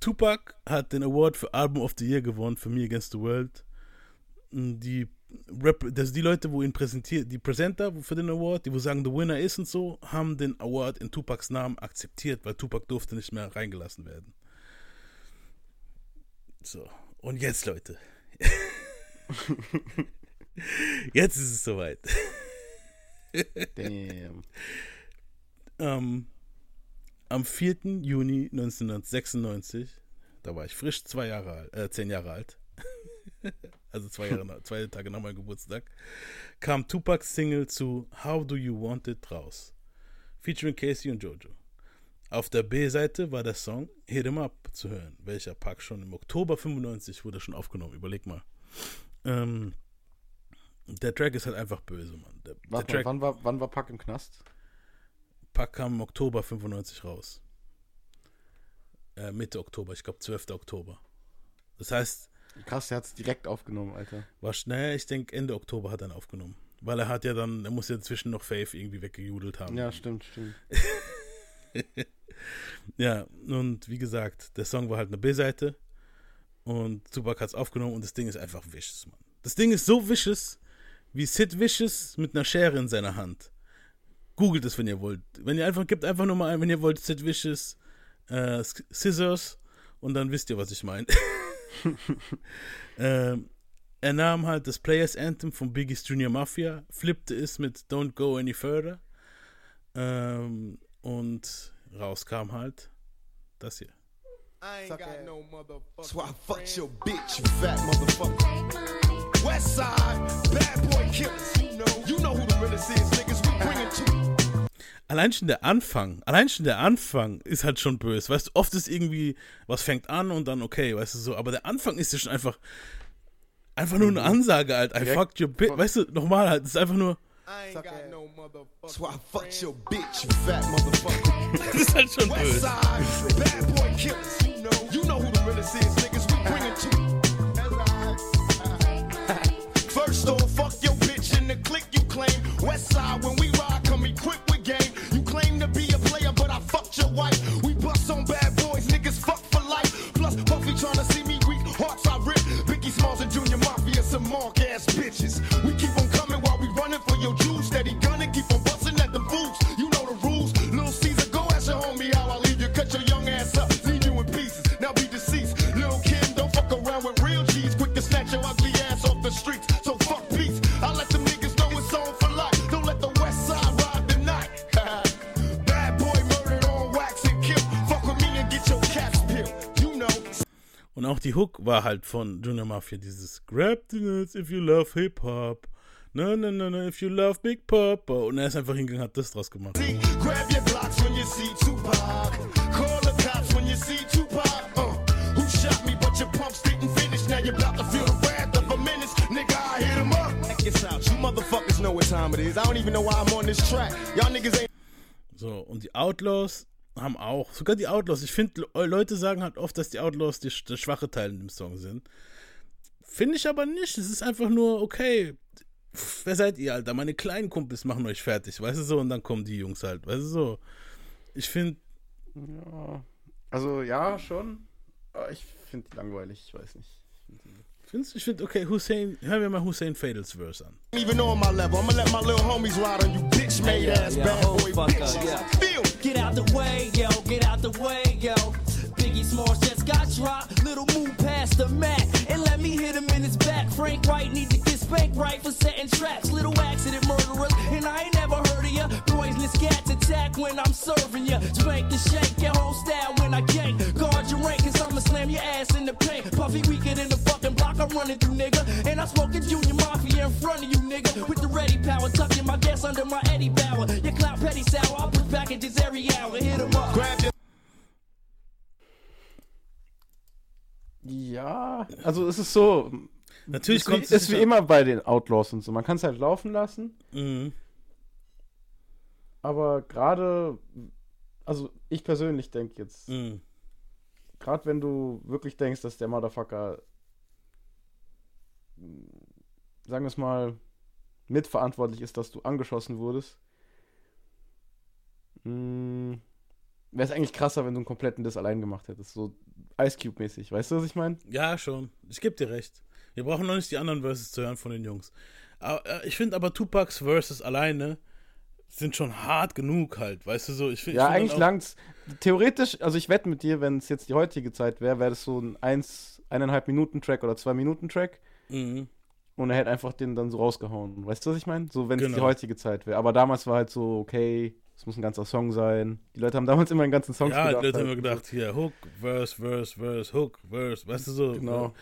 Tupac hat den Award für Album of the Year gewonnen für Me Against the World. Die, Das die Leute, wo ihn präsentiert, die Presenter für den Award, die wo sagen, the winner ist und so, haben den Award in Tupacs Namen akzeptiert, weil Tupac durfte nicht mehr reingelassen werden. So, und jetzt, Leute. jetzt ist es soweit. Damn. Ähm, am 4. Juni 1996, da war ich frisch zwei Jahre alt, äh, zehn Jahre alt, also zwei, Jahre, zwei Tage nach meinem Geburtstag, kam Tupacs Single zu How Do You Want It raus, featuring Casey und Jojo. Auf der B-Seite war der Song Hit 'em Up zu hören, welcher Pack schon im Oktober 95 wurde schon aufgenommen. Überleg mal. Ähm, der Track ist halt einfach böse, Mann. Der, der Warte mal, Track, wann war, wann war Pack im Knast? Pack kam im Oktober 95 raus. Äh, Mitte Oktober, ich glaube 12. Oktober. Das heißt, Krass, der hat es direkt aufgenommen, Alter. war schnell, ich denke Ende Oktober hat er ihn aufgenommen. Weil er hat ja dann, er muss ja zwischen noch Faith irgendwie weggejudelt haben. Ja, stimmt, stimmt. Ja, und wie gesagt, der Song war halt eine B-Seite und Tupac hat es aufgenommen und das Ding ist einfach vicious, Mann. Das Ding ist so vicious, wie Sid Vicious mit einer Schere in seiner Hand. Googelt es, wenn ihr wollt. Wenn ihr einfach, gebt einfach nur mal ein, wenn ihr wollt, Sid Vicious, äh, Scissors und dann wisst ihr, was ich meine. ähm, er nahm halt das Players Anthem von Biggie's Junior Mafia, flippte es mit Don't Go Any Further ähm, und rauskam halt das hier. I ain't got no motherfucker. So I fucked your bitch, you fat motherfucker. West side, bad boy killers. You know, you know who the realest is, niggas. We bring it to Allein schon der Anfang, allein schon der Anfang ist halt schon böse. Weißt du, oft ist irgendwie, was fängt an und dann okay, weißt du so, aber der Anfang ist ja schon einfach, einfach nur eine Ansage halt. I fucked your bitch. Weißt du, nochmal halt, es ist einfach nur, I ain't got no motherfucker. So I fucked your bitch, you fat motherfucker. das ist halt schon böse. side, bad boy killers. You know, you know who the realest is, niggas. We bring it to First off, fuck your bitch in the clique you claim. West side, when we Und auch die Hook war halt von Junior Mafia, dieses Grab the nuts if you love Hip-Hop. No, no, no, no, if you love Big Papa. Und er ist einfach hingegangen, hat das draus gemacht. Grab your blocks when you see Tupac. Call the cops when you see Tupac. Uh, who shot me, but your pumps didn't finish. Now you're about to feel the wrath of a menace. Nigga, I hit time it is. I don't even know why I'm on this track. Y'all niggas ain't. So, und die Outlaws haben auch, sogar die Outlaws, ich finde, Leute sagen halt oft, dass die Outlaws die, schwache Teil in dem Song sind. Finde ich aber nicht. Es ist einfach nur, okay, wer seid ihr, Alter? Meine kleinen Kumpels machen euch fertig, weißt du so? Und dann kommen die Jungs halt, weißt du so? Ich finde, Ja. Also ja, schon. Aber ich finde die langweilig, ich weiß nicht. Findest du- ich finde, okay, Hussein, hören wir mal Hussein Fadels Verse an. even on my level. I'ma let my little homies ride on you, bitch made ass yeah, bad boy fuck up, yeah. Feel Get out the way, yo, get out the way, yo. Biggie Smalls just got dropped. Little move past the Mac and let me hit him in his back. Frank White need to get spanked right for setting traps. Little accident murderers, and I ain't never heard of ya. Poisonous cats attack when I'm serving ya. Spank the shake, your whole style when I gank. Guard your rank, cause I'ma slam your ass in the paint. Puffy weaker than the fucking block I'm running through, nigga. And I smoking Junior Mafia in front of you, nigga. With the ready power, tucking my gas under my Eddie Bauer. Your clout petty sour, I push packages every hour. Hit 'em up. grab your Ja, also es ist so. Natürlich ist kommt wie, es ist wie immer bei den Outlaws und so. Man kann es halt laufen lassen, Mhm. Aber gerade, also ich persönlich denke jetzt, Mhm. gerade wenn du wirklich denkst, dass der Motherfucker, sagen wir es mal, mitverantwortlich ist, dass du angeschossen wurdest, wäre es eigentlich krasser, wenn du einen kompletten Diss allein gemacht hättest. So Ice Cube-mäßig. Weißt du, was ich meine? Ja, schon. Ich geb dir recht. Wir brauchen noch nicht die anderen Verses zu hören von den Jungs. Aber, äh, ich finde aber Tupacs Verses alleine sind schon hart genug halt, weißt du so. Ich Ja, ich find eigentlich langt's. Theoretisch, also ich wette mit dir, wenn es jetzt die heutige Zeit wäre, wäre das so ein 1, eineinhalb Minuten Track oder zwei Minuten Track. Mhm. Und er hätte einfach den dann so rausgehauen. Weißt du, was ich meine? So, wenn es die Genau. heutige Zeit wäre. Aber damals war halt so, okay, es muss ein ganzer Song sein. Die Leute haben damals immer einen ganzen Song Ja, die Leute haben halt. immer gedacht, hier, Hook, Verse, Verse, Verse, Hook, Verse, weißt du so. Genau.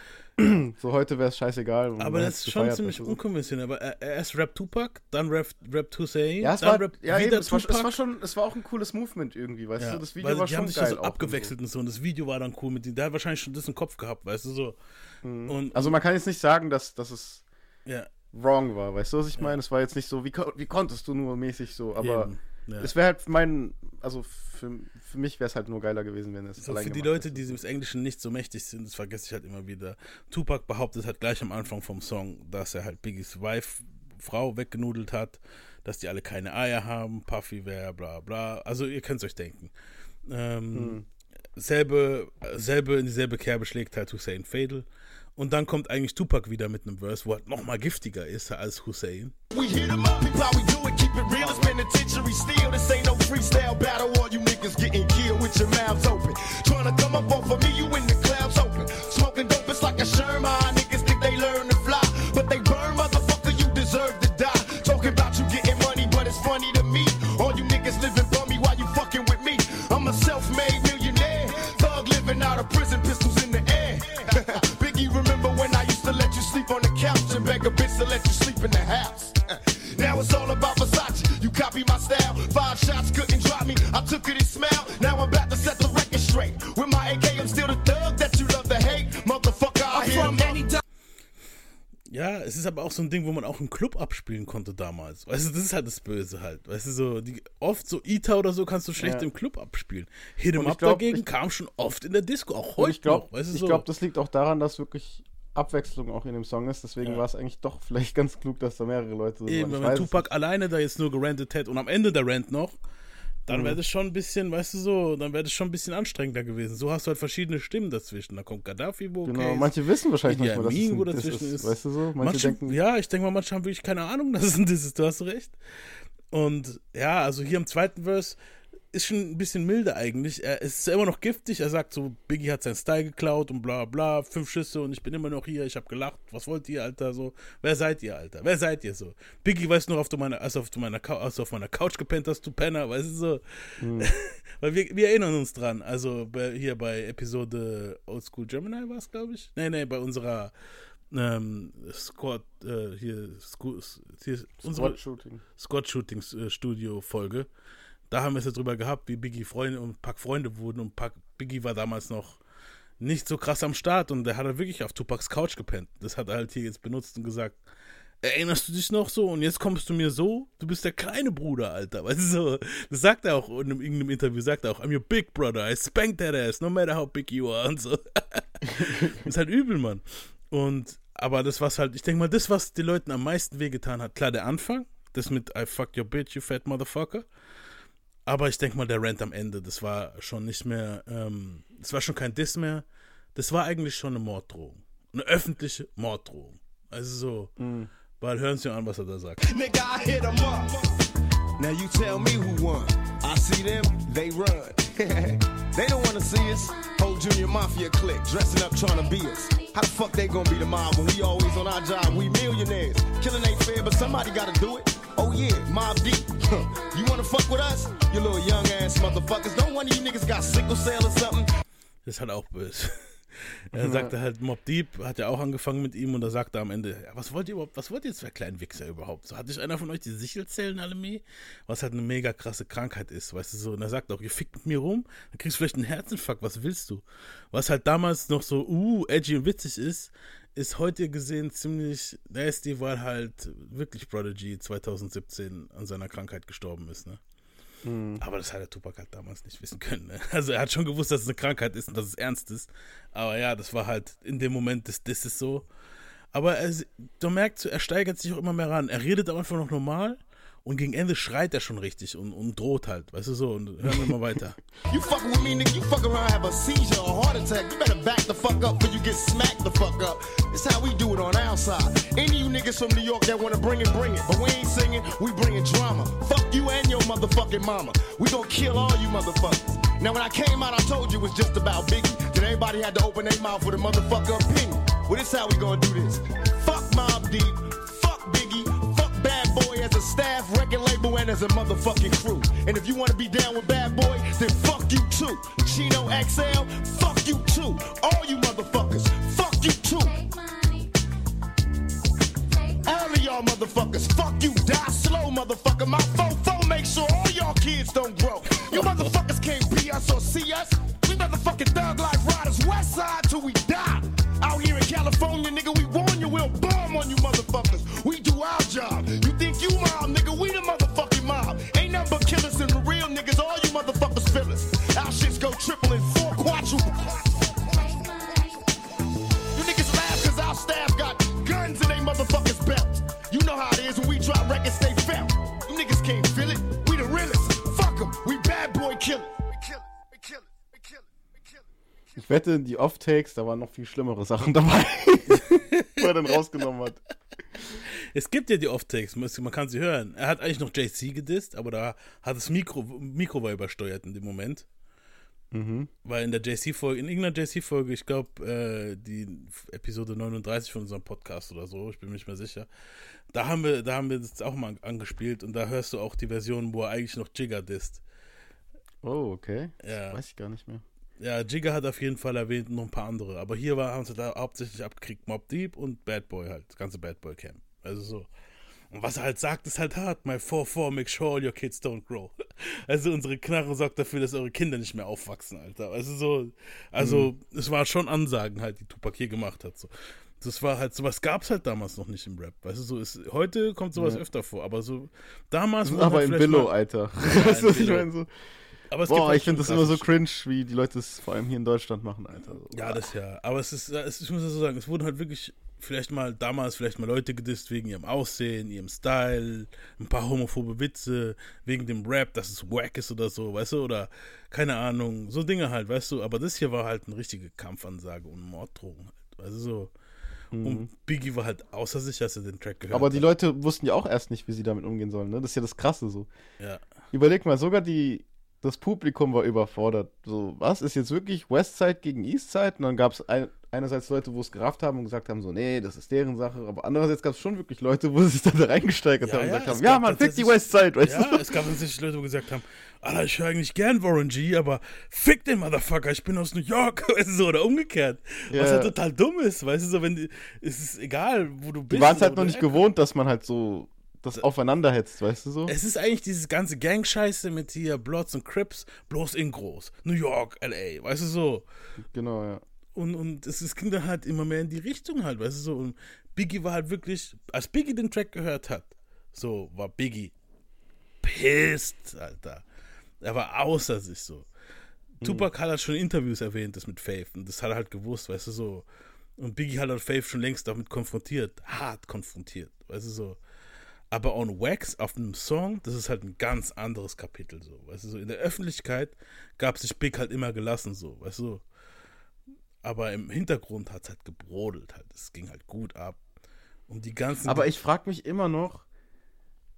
so heute wäre es scheißegal. Aber man das ist schon ziemlich weißt du so. unkonventionell. Aber er, er erst rappt Tupac, dann rappt, rappt Hussein, Ja, es dann war, rappt ja, eben, wieder es, war, es war schon, es war auch ein cooles Movement irgendwie, weißt Ja, du? Das Video weil war die schon haben sich geil. ja so abgewechselt und so. Und das Video war dann cool mit denen. Der hat wahrscheinlich schon das im Kopf gehabt, weißt du so. Und, Also man kann jetzt nicht sagen, dass, dass es ja, wrong war, weißt du, was ich meine? Es war jetzt nicht so, wie, wie konntest du nur mäßig so, aber Eben, ja. es wäre halt mein, also für, für mich wäre es halt nur geiler gewesen, wenn es So für die Leute, die des Englischen nicht so mächtig sind, das vergesse ich halt immer wieder. Tupac behauptet halt gleich am Anfang vom Song, dass er halt Biggies Wife, Frau weggenudelt hat, dass die alle keine Eier haben, Puffy wäre, bla bla. Also ihr könnt es euch denken. Ähm, Hm. selbe, selbe, in dieselbe Kerbe schlägt halt Hussein Fadel. Und dann kommt eigentlich Tupac wieder mit einem Verse, wo halt nochmal giftiger ist als Hussein. Smoking dope, it's like a Sherman. Niggas think they learn to fly, but they burn, motherfucker. You deserve to beg a bitch to let you sleep in the house? Now it's all about Versace. You copy my style. Five shots couldn't drop me. I took it and smell. Now I'm about to set the record straight. With my AK, I'm still the thug that you love to hate. Motherfucker, I hear from any Ja, es ist aber auch so ein Ding, wo man auch im Club abspielen konnte damals. Weißt du, das ist halt das Böse halt. Weißt du, so, die, oft so Ita oder so kannst du schlecht Ja. im Club abspielen. Hit 'em Up glaub, dagegen ich- kam schon oft in der Disco, auch heute ich glaube, noch. Weißt du, ich so. glaub, das liegt auch daran, dass wirklich Abwechslung auch in dem Song ist. Deswegen Ja. war es eigentlich doch vielleicht ganz klug, dass da mehrere Leute so Eben, waren. Wenn Tupac alleine da jetzt nur gerantet hätte und am Ende der Rant noch, dann Mhm. wäre das schon ein bisschen, weißt du so, dann wäre das schon ein bisschen anstrengender gewesen. So hast du halt verschiedene Stimmen dazwischen. Da kommt Gaddafi, wo Genau, manche wissen wahrscheinlich nicht dass es Amin, ein wo dazwischen ist, ist. weißt du so? Manche denken- ja, ich denke mal, manche haben wirklich keine Ahnung, dass es ein Diss ist. Du hast recht. Und ja, also hier im zweiten Verse ist schon ein bisschen milder eigentlich. Er ist immer noch giftig. Er sagt so, Biggie hat seinen Style geklaut und bla bla, fünf Schüsse und ich bin immer noch hier. Ich habe gelacht. Was wollt ihr, Alter? So, wer seid ihr, Alter? Wer seid ihr so? Biggie weiß nur, auf du meine, als, auf du meiner, als auf meiner Couch gepennt hast, du Penner, weißt du so. Weil wir, wir erinnern uns dran. Also bei, hier bei Episode Old School Gemini war es, glaube ich. Nee, nee, bei unserer ähm, Squad, äh, hier, Scu- hier unsere Shooting. Squad Shooting äh, Studio Folge. Da haben wir es ja drüber gehabt, wie Biggie Freunde und Pack Freunde wurden und Pack, Biggie war damals noch nicht so krass am Start und der hat halt wirklich auf Tupacs Couch gepennt. Das hat er halt hier jetzt benutzt und gesagt, erinnerst du dich noch so? Und jetzt kommst du mir so, du bist der kleine Bruder, Alter. Weißt du so? Das sagt er auch in einem, irgendeinem Interview, sagt er auch, I'm your big brother, I spank that ass, no matter how big you are und so. ist halt übel, Mann. Und, aber das, was halt, ich denke mal, das, was den Leuten am meisten wehgetan hat, klar, der Anfang, das mit I fuck your bitch, you fat motherfucker. Aber ich denke mal, der Rant am Ende, das war schon nicht mehr, ähm, das war schon kein Diss mehr. Das war eigentlich schon eine Morddrohung. Eine öffentliche Morddrohung. Also so, weil hören Sie an, was er da sagt. Nigga, I hit 'em up. Now you tell me who won. I see them, they run. they don't wanna see us. Whole Junior Mafia clique dressing up trying to be us. How the fuck they gonna be the mob when we always on our job? We millionaires. Killing ain't fair, but somebody gotta do it. Oh yeah, Mob Deep. you wanna fuck with us? You little young ass motherfuckers. Don't one of you niggas got sickle cell or something? Das ist halt auch böse. Er sagte halt, Mob Deep hat ja auch angefangen mit ihm und er sagte am Ende, ja, was wollt ihr überhaupt, was wollt ihr zwei kleinen Wichser überhaupt? So, hatte ich einer von euch die Sichelzellenanämie? Was halt eine mega krasse Krankheit ist, weißt du so. Und er sagt auch, ihr fickt mir rum, dann kriegst du vielleicht einen Herzinfarkt, was willst du? Was halt damals noch so, uh, edgy und witzig ist, ist heute gesehen ziemlich nasty, weil halt wirklich Prodigy 2017 an seiner Krankheit gestorben ist, ne? Aber das hat der Tupac halt damals nicht wissen können. Ne? Also er hat schon gewusst, dass es eine Krankheit ist und dass es ernst ist. Aber ja, das war halt in dem Moment des Disses so. Aber er, du merkst, er steigert sich auch immer mehr ran. Er redet auch einfach noch normal und gegen Ende schreit er schon richtig und, und droht halt. Weißt du so? Und hören wir mal weiter. You fucking with me, nigga. You fuck around, have a seizure or heart attack. You better back the fuck up before you get smacked the fuck up. It's how we do it on our side. Any you niggas from New York that wanna bring it, bring it. But we ain't singing, we bringing drama. Fuck you and your motherfucking mama. We gonna kill all you motherfuckers. Now when I came out, I told you it was just about Biggie. Then everybody had to open their mouth with a motherfucker opinion. Well, this how we gonna do this. Fuck Mob Deep. Staff, record label, and as a motherfucking crew. And if you wanna be down with Bad Boy, then fuck you too. Chino XL, fuck you too. All you motherfuckers, fuck you too. All of y'all motherfuckers, fuck you, die slow, motherfucker. My fofo make sure all y'all kids don't grow. You motherfuckers can't be us or see us. We motherfucking thug life riders, west side till we die. Out here in California, nigga, we warn you, we'll bomb on you motherfuckers. We do our job. You mob, nigga, we the motherfucking mob. Ain't nothing but killers and real niggas, all you motherfuckers. Our shits go triple and four quadruple. You niggas laugh cause our staff got guns in they motherfuckers belt. You know how it is when we drop records, they felt. You niggas can't feel it. We the realest. Fuck 'em. We bad boy killer. Ich wette, die Off-Takes, da waren noch viel schlimmere Sachen dabei, wo er dann rausgenommen hat. Es gibt ja die Off-Takes, man kann sie hören. Er hat eigentlich noch JC gedisst, aber da hat das Mikro, Mikro war übersteuert in dem Moment. Mhm. Weil in der JC-Folge, in irgendeiner JC-Folge, ich glaube, äh, die Episode 39 von unserem Podcast oder so, ich bin mir nicht mehr sicher, da haben wir, da haben wir das auch mal angespielt und da hörst du auch die Version, wo er eigentlich noch Jigger disst. Oh, okay. Ja. Das weiß ich gar nicht mehr. Ja, Jigger hat auf jeden Fall erwähnt und noch ein paar andere. Aber hier war, haben sie da hauptsächlich abgekriegt Mob Deep und Bad Boy halt. Das ganze Bad Boy Camp. Also so. Und was er halt sagt, ist halt hart. My 4-4, make sure all your kids don't grow. Also unsere Knarre sorgt dafür, dass eure Kinder nicht mehr aufwachsen, Alter. Also so, also es war schon Ansagen halt, die Tupac hier gemacht hat. So. Das war halt, sowas gab es halt damals noch nicht im Rap. Weißt du, so ist, heute kommt sowas Ja. öfter vor, aber so damals. wurden Aber halt im Billo, mal- Alter. Ja, weißt du, was ich meine? So. Aber Boah, halt ich finde das immer so cringe, wie die Leute es vor allem hier in Deutschland machen, Alter. So. Ja, das ja. Aber es ist, es ist, ich muss das so sagen, es wurden halt wirklich vielleicht mal damals vielleicht mal Leute gedisst wegen ihrem Aussehen, ihrem Style, ein paar homophobe Witze, wegen dem Rap, dass es wack ist oder so, weißt du, oder keine Ahnung, so Dinge halt, weißt du. Aber das hier war halt eine richtige Kampfansage und Morddrohung halt, weißt du, so. Und Biggie war halt außer sich, als er den Track gehört Mhm. Aber die hat. Leute wussten ja auch erst nicht, wie sie damit umgehen sollen, ne? Das ist ja das Krasse so. Ja. Überleg mal, sogar die, das Publikum war überfordert. So, was ist jetzt wirklich Westside gegen Eastside? Und dann gab es ein, einerseits Leute, wo es gerafft haben und gesagt haben, so, nee, das ist deren Sache. Aber andererseits gab es schon wirklich Leute, wo sie sich dann da reingesteigert haben und gesagt es haben, ja, man, fick die Westside, weißt ja, du? es gab tatsächlich Leute, die gesagt haben, Alter, ich höre eigentlich gern Warren G, aber fick den Motherfucker, ich bin aus New York, weißt du, so, oder umgekehrt. Was Ja. halt total dumm ist, weißt du, so, wenn die, es ist egal, wo du bist. Die waren es halt noch nicht gewohnt, dass man halt so das aufeinander hetzt, weißt du so? Es ist eigentlich dieses ganze Gang-Scheiße mit hier Bloods und Crips, bloß in groß. New York, L.A., weißt du so. Genau, ja. Und, und es, es ging dann halt immer mehr in die Richtung halt, weißt du, so. Und Biggie war halt wirklich, als Biggie den Track gehört hat, so war Biggie pissed, Alter. Er war außer sich so. Tupac hat halt schon in Interviews erwähnt, das mit Faith. Und das hat er halt gewusst, weißt du, so. Und Biggie hat halt Faith schon längst damit konfrontiert, hart konfrontiert, weißt du, so. Aber on Wax auf einem Song, das ist halt ein ganz anderes Kapitel, so. Weißt du, so. In der Öffentlichkeit gab sich Big halt immer gelassen, so, weißt du. Aber im Hintergrund hat es halt gebrodelt, halt. Es ging halt gut ab. Und die ganzen. Aber ich frage mich immer noch,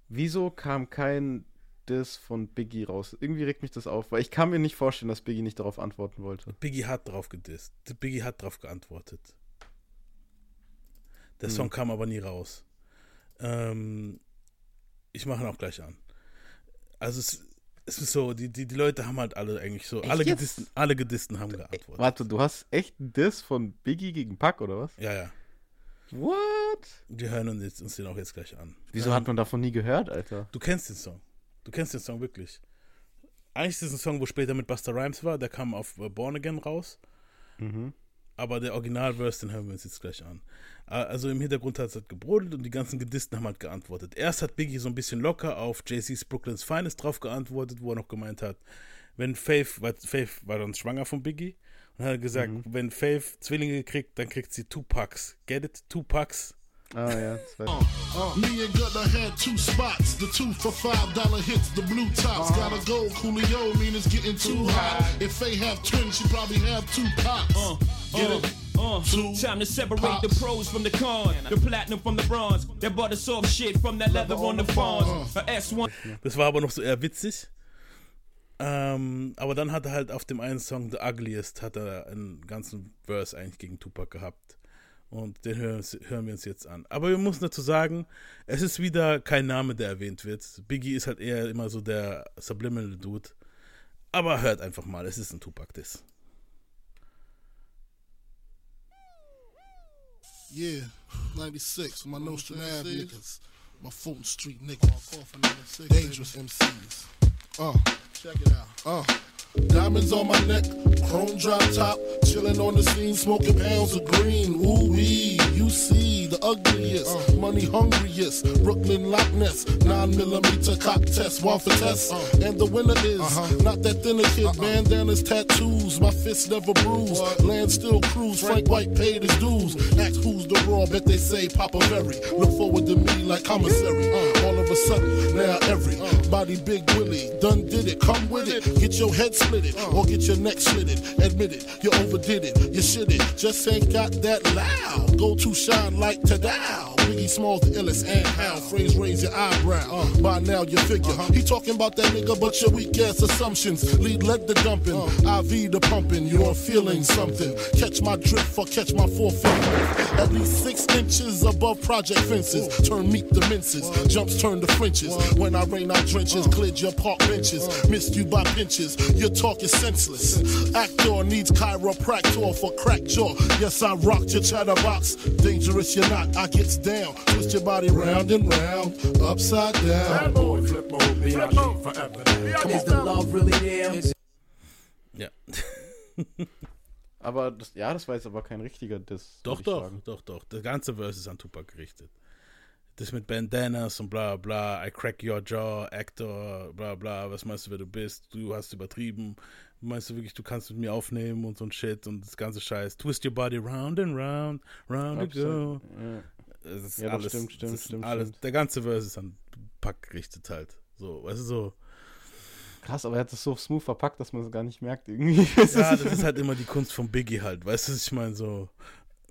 wieso kam kein Diss von Biggie raus? Irgendwie regt mich das auf, weil ich kann mir nicht vorstellen, dass Biggie nicht darauf antworten wollte. Biggie hat drauf gedisst. Biggie hat drauf geantwortet. Der Hm. Song kam aber nie raus. Ähm, ich mache ihn auch gleich an. Also es, es ist so, die, die, die Leute haben halt alle eigentlich so, Echt alle jetzt? Gedisten, alle Gedisten haben geantwortet. Warte, du hast echt einen Diss von Biggie gegen Pac, oder was? Ja, ja. What? Wir hören uns, jetzt, uns den auch jetzt gleich an. Wieso Ähm, hat man davon nie gehört, Alter? Du kennst den Song. Du kennst den Song wirklich. Eigentlich ist es ein Song, wo später mit Buster Rhymes war. Der kam auf äh, Born Again raus. Mhm. Aber der Originalverse, den hören wir uns jetzt gleich an. Äh, Also im Hintergrund hat es halt gebrodelt und die ganzen Gedisten haben halt geantwortet. Erst hat Biggie so ein bisschen locker auf Jay-Z's Brooklyn's Finest drauf geantwortet, wo er noch gemeint hat, wenn Faith, weil Faith war dann schwanger von Biggie, und hat gesagt, wenn Faith Zwillinge kriegt, dann kriegt sie two Packs. Get it? Two Packs. Ah ja, das weiß Uh, me and Gunna had two spots. The two for five dollar hits, the blue tops. Gotta go, Coolio, mean it's getting too hot. If they have twins, she probably have two pots. Uh, Get uh, it? uh. Time to separate the pros from the cons, the platinum from the bronze, that butter soft shit from that leather on the fawns. S1. Das war aber noch so eher witzig. Ähm, aber dann hat er halt auf dem einen Song The Ugliest hat er einen ganzen Verse eigentlich gegen Tupac gehabt. Und den hören, hören wir uns jetzt an. Aber wir müssen dazu sagen, es ist wieder kein Name, der erwähnt wird. Biggie ist halt eher immer so der Subliminal Dude. Aber hört einfach mal, es ist ein Tupac-Diss. Yeah, 96, my Nostrand Ave niggas. My Fulton Street niggas. Dangerous MCs. Uh, check it out. Uh, diamonds on my neck, chrome drop top, chilling on the scene, smoking pounds of green. Ooh wee, you see the ugliest, money hungriest, Brooklyn Loch Ness, nine millimeter cock test, one for test, and the winner is not that thinner kid, bandanas, tattoos, my fists never bruise, land still cruise, Frank White paid his dues. Ask who's the raw, bet they say Papa Berry. Look forward to me like commissary. Uh, all of a sudden, now every body big Willie done did it. Come with it, get your head split it, or get your neck slit it. Admit it, you overdid it, you shit it, just ain't got that loud. Go to shine like Tadao. Biggie Smalls the illest and how phrase raise your eyebrow. Uh, by now you figure he talking about that nigga, but your weak ass assumptions lead led the dumping, uh. IV the pumping. You're feeling something. Catch my drift or catch my four foot. At least six inches above project fences. Uh. Turn meat to minces, jumps turn to Frenches. When I rain, I drenches, cleared your park benches. Missed you by pinches. Your talk is senseless. Actor needs chiropractor for crack jaw. Yes, I rocked your chatterbox. Dangerous, you're not. I gets down. Twist your body round and round, upside down. boy, flip mode, flip mode. forever. Come Is the love really there? Ja. Aber das, ja, das war jetzt aber kein richtiger Diss. Doch, doch, sagen. doch, doch. Der ganze Verse ist an Tupac gerichtet. Das mit Bandanas und bla bla, I crack your jaw, Actor, bla bla, was meinst du, wer du bist? Du hast übertrieben. Meinst du wirklich, du kannst mit mir aufnehmen und so ein Shit und das ganze Scheiß. Twist your body round and round, round you go. Ja. Es ist Ja, das alles, stimmt, stimmt, ist stimmt, alles, stimmt. Der ganze Verse ist an Pack gerichtet halt. So, weißt du, so. Krass, aber er hat das so smooth verpackt, dass man es gar nicht merkt irgendwie. Ja, das ist halt immer die Kunst von Biggie halt. Weißt du, ich meine? So,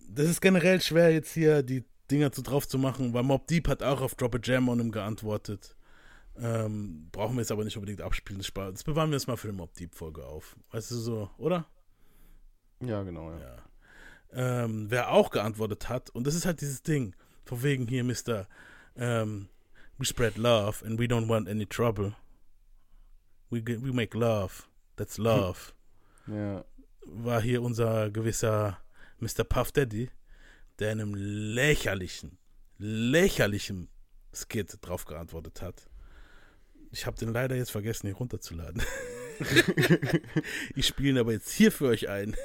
das ist generell schwer, jetzt hier die Dinger zu drauf zu machen, weil Mob Deep hat auch auf Drop a Jam on him geantwortet. Ähm, brauchen wir jetzt aber nicht unbedingt abspielen. Das, bewahren wir jetzt mal für die Mob Deep Folge auf. Weißt du so, oder? Ja, genau, ja. Ähm, wer auch geantwortet hat, und das ist halt dieses Ding, von wegen hier, Mr. Ähm, we spread love and we don't want any trouble. We, we make love. That's love. Ja. War hier unser gewisser Mr. Puff Daddy, der in einem lächerlichen, lächerlichen Skit drauf geantwortet hat. Ich habe den leider jetzt vergessen, hier runterzuladen. ich spiele ihn aber jetzt hier für euch ein.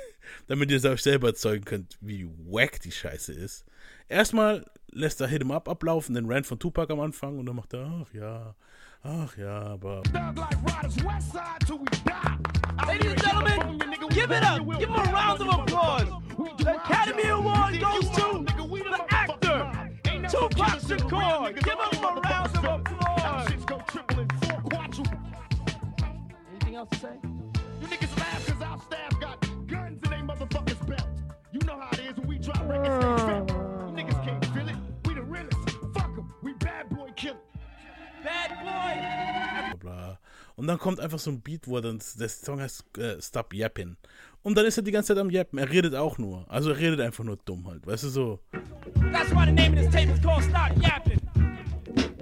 Damit ihr euch selber erzeugen könnt, wie wack die Scheiße ist. Erstmal lässt er Hit 'em Up ablaufen, den Rant von Tupac am Anfang und dann macht er, ach ja, ach ja, aber. Ladies and gentlemen, give it up. Give him a round of applause. The Academy Award goes to the actor, Tupac Shakur. Give him a round of applause. Anything else to say? Und dann kommt einfach so ein Beat, wo er dann, der Song heißt äh, Stop Yappin. Und dann ist er die ganze Zeit am Yappen. Er redet auch nur. Also er redet einfach nur dumm halt. Weißt du so? That's why the name of this tape is called Stop Yapping.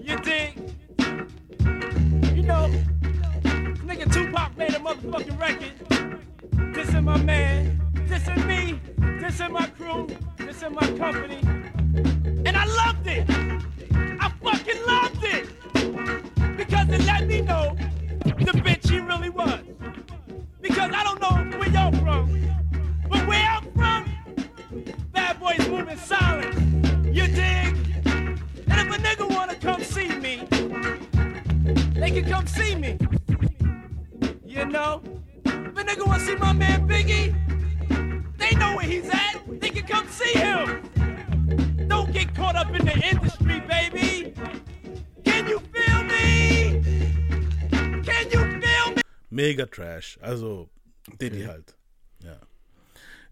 You dig? You know, nigga Tupac made a motherfucking record. This is my man. This is me. This is my crew. This is my company. And I loved it. I fucking loved it. Because it let me know the bitch he really was. Because I don't know where y'all from. But where I'm from, bad boys moving silent. You dig? And if a nigga wanna come see me, they can come see me. You know? If a nigga wanna see my man Biggie, they know where he's at. They come see him. Don't get caught up in the industry, baby. Can you feel me? Can you feel me? Mega Trash. Also, Diddy halt. Ja.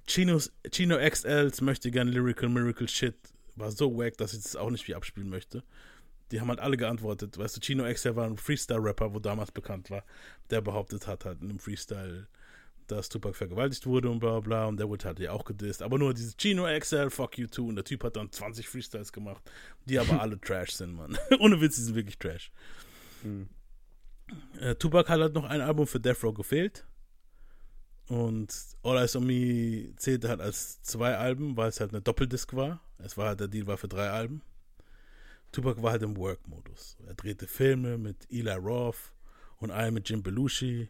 Chinos, Chino XLs möchte gern Lyrical Miracle Shit. War so wack, dass ich das auch nicht wie abspielen möchte. Die haben halt alle geantwortet. Weißt du, Chino XL war ein Freestyle-Rapper, wo damals bekannt war, der behauptet hat, halt in einem Freestyle, dass Tupac vergewaltigt wurde und bla bla. Und der wurde halt ja auch gedisst. Aber nur dieses Chino XL, fuck you too. Und der Typ hat dann 20 Freestyles gemacht, die aber alle Trash sind, Mann. Ohne Witz, die sind wirklich Trash. Äh, Tupac hat halt noch ein Album für Death Row gefehlt. Und All Eyes on Me zählte halt als zwei Alben, weil es halt eine Doppeldisc war. Es war halt, der Deal war für drei Alben. Tupac war halt im Work-Modus. Er drehte Filme mit Eli Roth und einen mit Jim Belushi.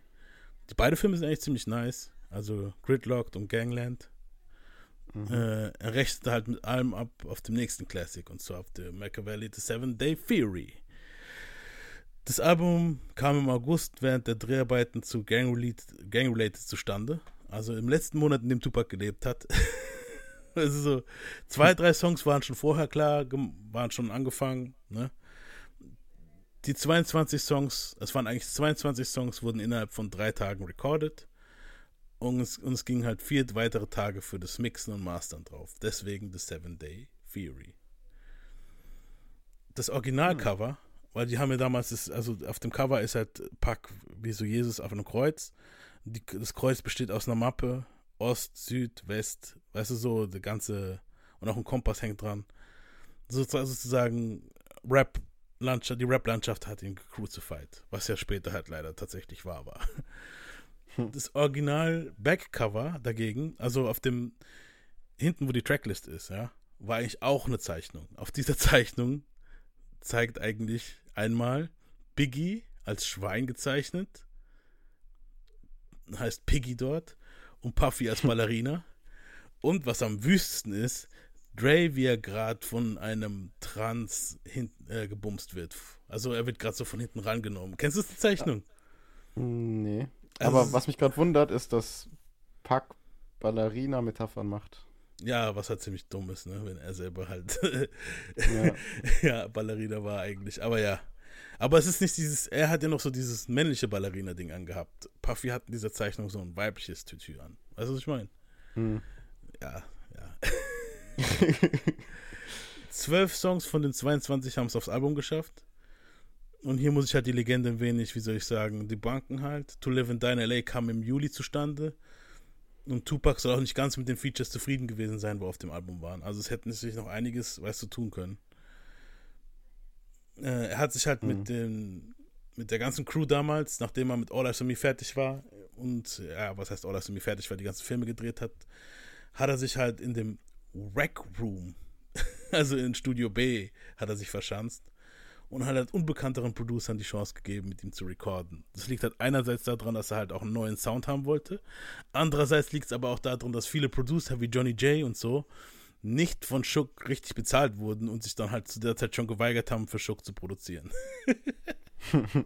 Die beide Filme sind eigentlich ziemlich nice. Also Gridlocked und Gangland. Äh, er rechnete halt mit allem ab auf dem nächsten Classic und zwar auf der Machiavelli The Seven Day Theory. Das Album kam im August während der Dreharbeiten zu Gang Related, Gang Related zustande. Also im letzten Monat, in dem Tupac gelebt hat. also so zwei, drei Songs waren schon vorher klar, waren schon angefangen. Ne? Die 22 Songs, es waren eigentlich 22 Songs, wurden innerhalb von drei Tagen recorded. Und es, und es ging halt vier weitere Tage für das Mixen und Mastern drauf. Deswegen The Seven Day Theory. Das Originalcover, weil die haben ja damals, das, also auf dem Cover ist halt Pack wie so Jesus auf einem Kreuz. Die, das Kreuz besteht aus einer Mappe, Ost, Süd, West, weißt du so, der ganze, und auch ein Kompass hängt dran. So, sozusagen Rap, Landschaft, die Rap-Landschaft hat ihn gecrucified, was ja später halt leider tatsächlich wahr war. Das Original Backcover dagegen, also auf dem hinten, wo die Tracklist ist, ja, war eigentlich auch eine Zeichnung. Auf dieser Zeichnung zeigt eigentlich einmal Biggie als Schwein gezeichnet, heißt Piggy dort, und Puffy als Ballerina. und was am wüstesten ist, Dre, wie er gerade von einem Trans hin, äh, gebumst wird. Also er wird gerade so von hinten rangenommen. Kennst du die Zeichnung? Nee. Also Aber was mich gerade wundert, ist, dass Pack Ballerina-Metaphern macht. Ja, was halt ziemlich dumm ist, ne? wenn er selber halt Ja. ja. Ballerina war eigentlich. Aber ja. Aber es ist nicht dieses, er hat ja noch so dieses männliche Ballerina-Ding angehabt. Puffy hat in dieser Zeichnung so ein weibliches Tütü an. Weißt du, was ich meine? Hm. Ja, ja. Zwölf Songs von den 22 haben es aufs Album geschafft. Und hier muss ich halt die Legende ein wenig, wie soll ich sagen, die Banken halt. To Live in Dine LA kam im Juli zustande. Und Tupac soll auch nicht ganz mit den Features zufrieden gewesen sein, wo auf dem Album waren. Also es hätten sich noch einiges, weißt du, tun können. Äh, er hat sich halt mit dem, mit der ganzen Crew damals, nachdem er mit All Eyes on Me fertig war, und ja, was heißt All Eyes on Me fertig war, die ganzen Filme gedreht hat, hat er sich halt in dem Rec Room, also in Studio B, hat er sich verschanzt und hat halt unbekannteren Producern die Chance gegeben, mit ihm zu recorden. Das liegt halt einerseits daran, dass er halt auch einen neuen Sound haben wollte. Andererseits liegt es aber auch daran, dass viele Producer wie Johnny J und so nicht von Shook richtig bezahlt wurden und sich dann halt zu der Zeit schon geweigert haben, für Shook zu produzieren.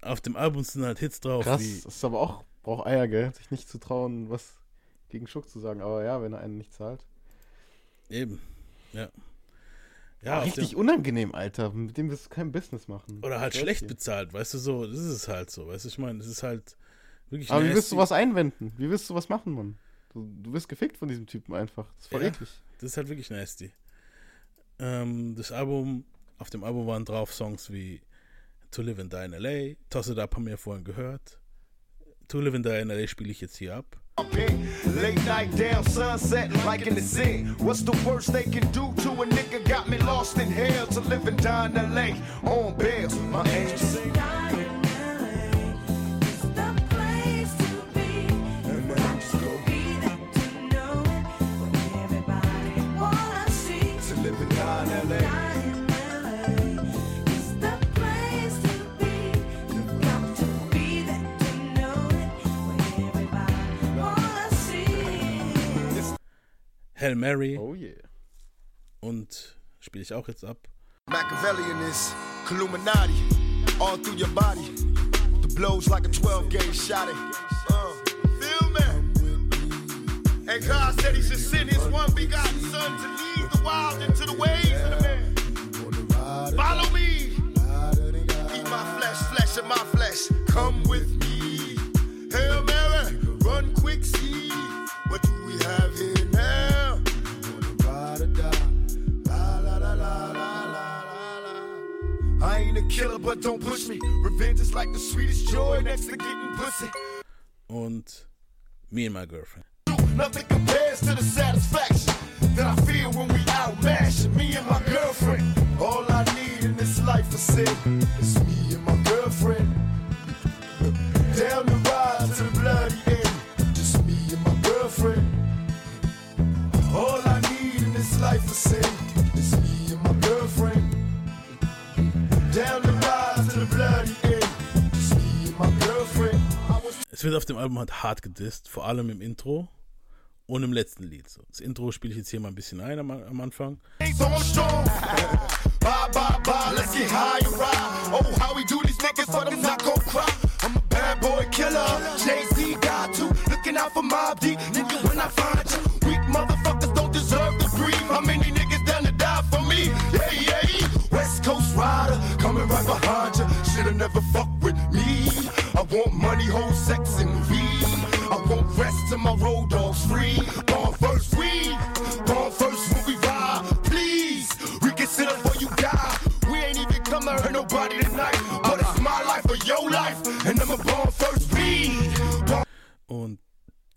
Auf dem Album sind halt Hits drauf Krass, das ist aber auch, braucht Eier, gell? Sich nicht zu trauen, was gegen Schuck zu sagen. Aber ja, wenn er einen nicht zahlt. Eben, ja. Ja, richtig dem- unangenehm, Alter. Mit dem wirst du kein Business machen. Oder halt schlecht dir. bezahlt, weißt du so, das ist es halt so, weißt du, ich meine, das ist halt wirklich Aber wie willst du was einwenden? Wie willst du was machen, Mann? Du, du wirst gefickt von diesem Typen einfach. Das ist voll Ja, eklig. Das ist halt wirklich nasty. Ähm, das Album, auf dem Album waren drauf Songs wie To Live and Die in L.A., Toss It Up haben wir vorhin gehört. To Live and Die in L.A. spiele ich jetzt hier ab. Late night down sunset like in the scene. What's the worst they can do to a nigga? Got me lost in hell to live and die in LA on bail. My angels. Hail Mary. Oh yeah. Und spiele ich auch jetzt ab. Machiavellian is Illuminati all through your body. The blows like a 12 gauge shot. It. Uh, feel me? And God said He should send His one begotten Son to lead the wild into the ways of the man. Follow me. Eat my flesh, flesh of my flesh. Come with me. Hail Mary, run quick, see. Killer, but don't push me. Revenge is like the sweetest joy next to getting pussy. Und Me and My Girlfriend. Nothing compares to the satisfaction that I feel when we out mashing me and my girlfriend. All I need in this life for sin is me and my girlfriend. Down the ride to the bloody end, just me and my girlfriend. All I need in this life for sin Es wird auf dem Album halt hart gedisst, vor allem im Intro und im letzten Lied. So. Das Intro spiele ich jetzt hier mal ein bisschen ein am, am Anfang. Oh, weak motherfuckers don't deserve to breathe. How many niggas down to die for me? Yeah, yeah. Coast rider, coming right behind you. Should've never fucked with me. I want money, hoes, sex, and weed. I want rest till my road dogs free. Born first, we. Born first when we ride. Please, reconsider before you die. We ain't even come to hurt nobody tonight. But it's my life or your life. And I'm a born first weed. Und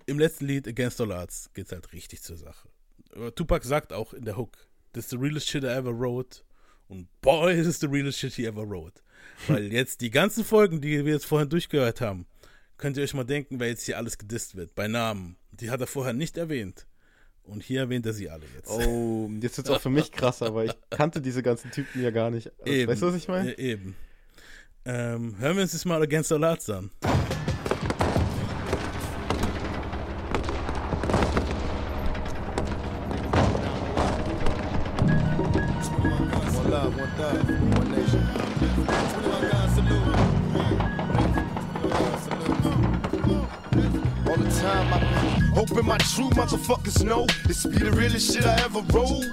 im letzten Lied, Against All Odds, geht's halt richtig zur Sache. Tupac sagt auch in der Hook, that's the realest shit I ever wrote. Und boy, is it the realest shit he ever wrote. Weil jetzt die ganzen Folgen, die wir jetzt vorhin durchgehört haben, könnt ihr euch mal denken, wer jetzt hier alles gedisst wird. Bei Namen. Die hat er vorher nicht erwähnt. Und hier erwähnt er sie alle jetzt. Oh, jetzt wird's auch für mich krasser, weil ich kannte diese ganzen Typen ja gar nicht. Also, Eben. Weißt du, was ich meine? Eben. Ähm, hören wir uns jetzt mal Against All Odds an. True motherfuckers know this be the realest shit I ever wrote.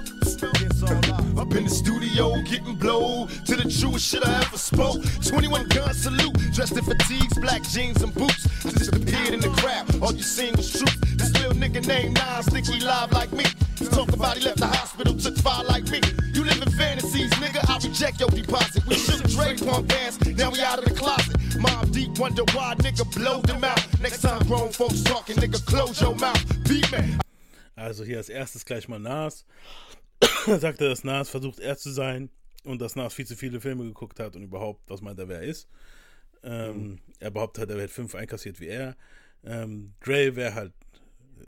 Up in the studio getting blow to the truest shit I ever spoke. 21 gun salute, dressed in fatigues, black jeans and boots. Disappeared in the crowd, all you seen was truth. This little nigga named Nas think he live like me. Talk about he left the hospital, took fire like me. You live in fantasies, nigga. I reject your deposit. We shook Dre punk bands, now we out of the closet. Mob deep, wonder why nigga blow them out. Next time grown folks talking, nigga, close your mouth. Beat me. Also hier als erstes gleich mal Nas. da sagt er, dass Nas versucht er zu sein und dass Nas viel zu viele Filme geguckt hat und überhaupt, was meint er, wer er ist. Ähm, Er behauptet, er hätte fünf einkassiert wie er. Ähm, Dre wäre halt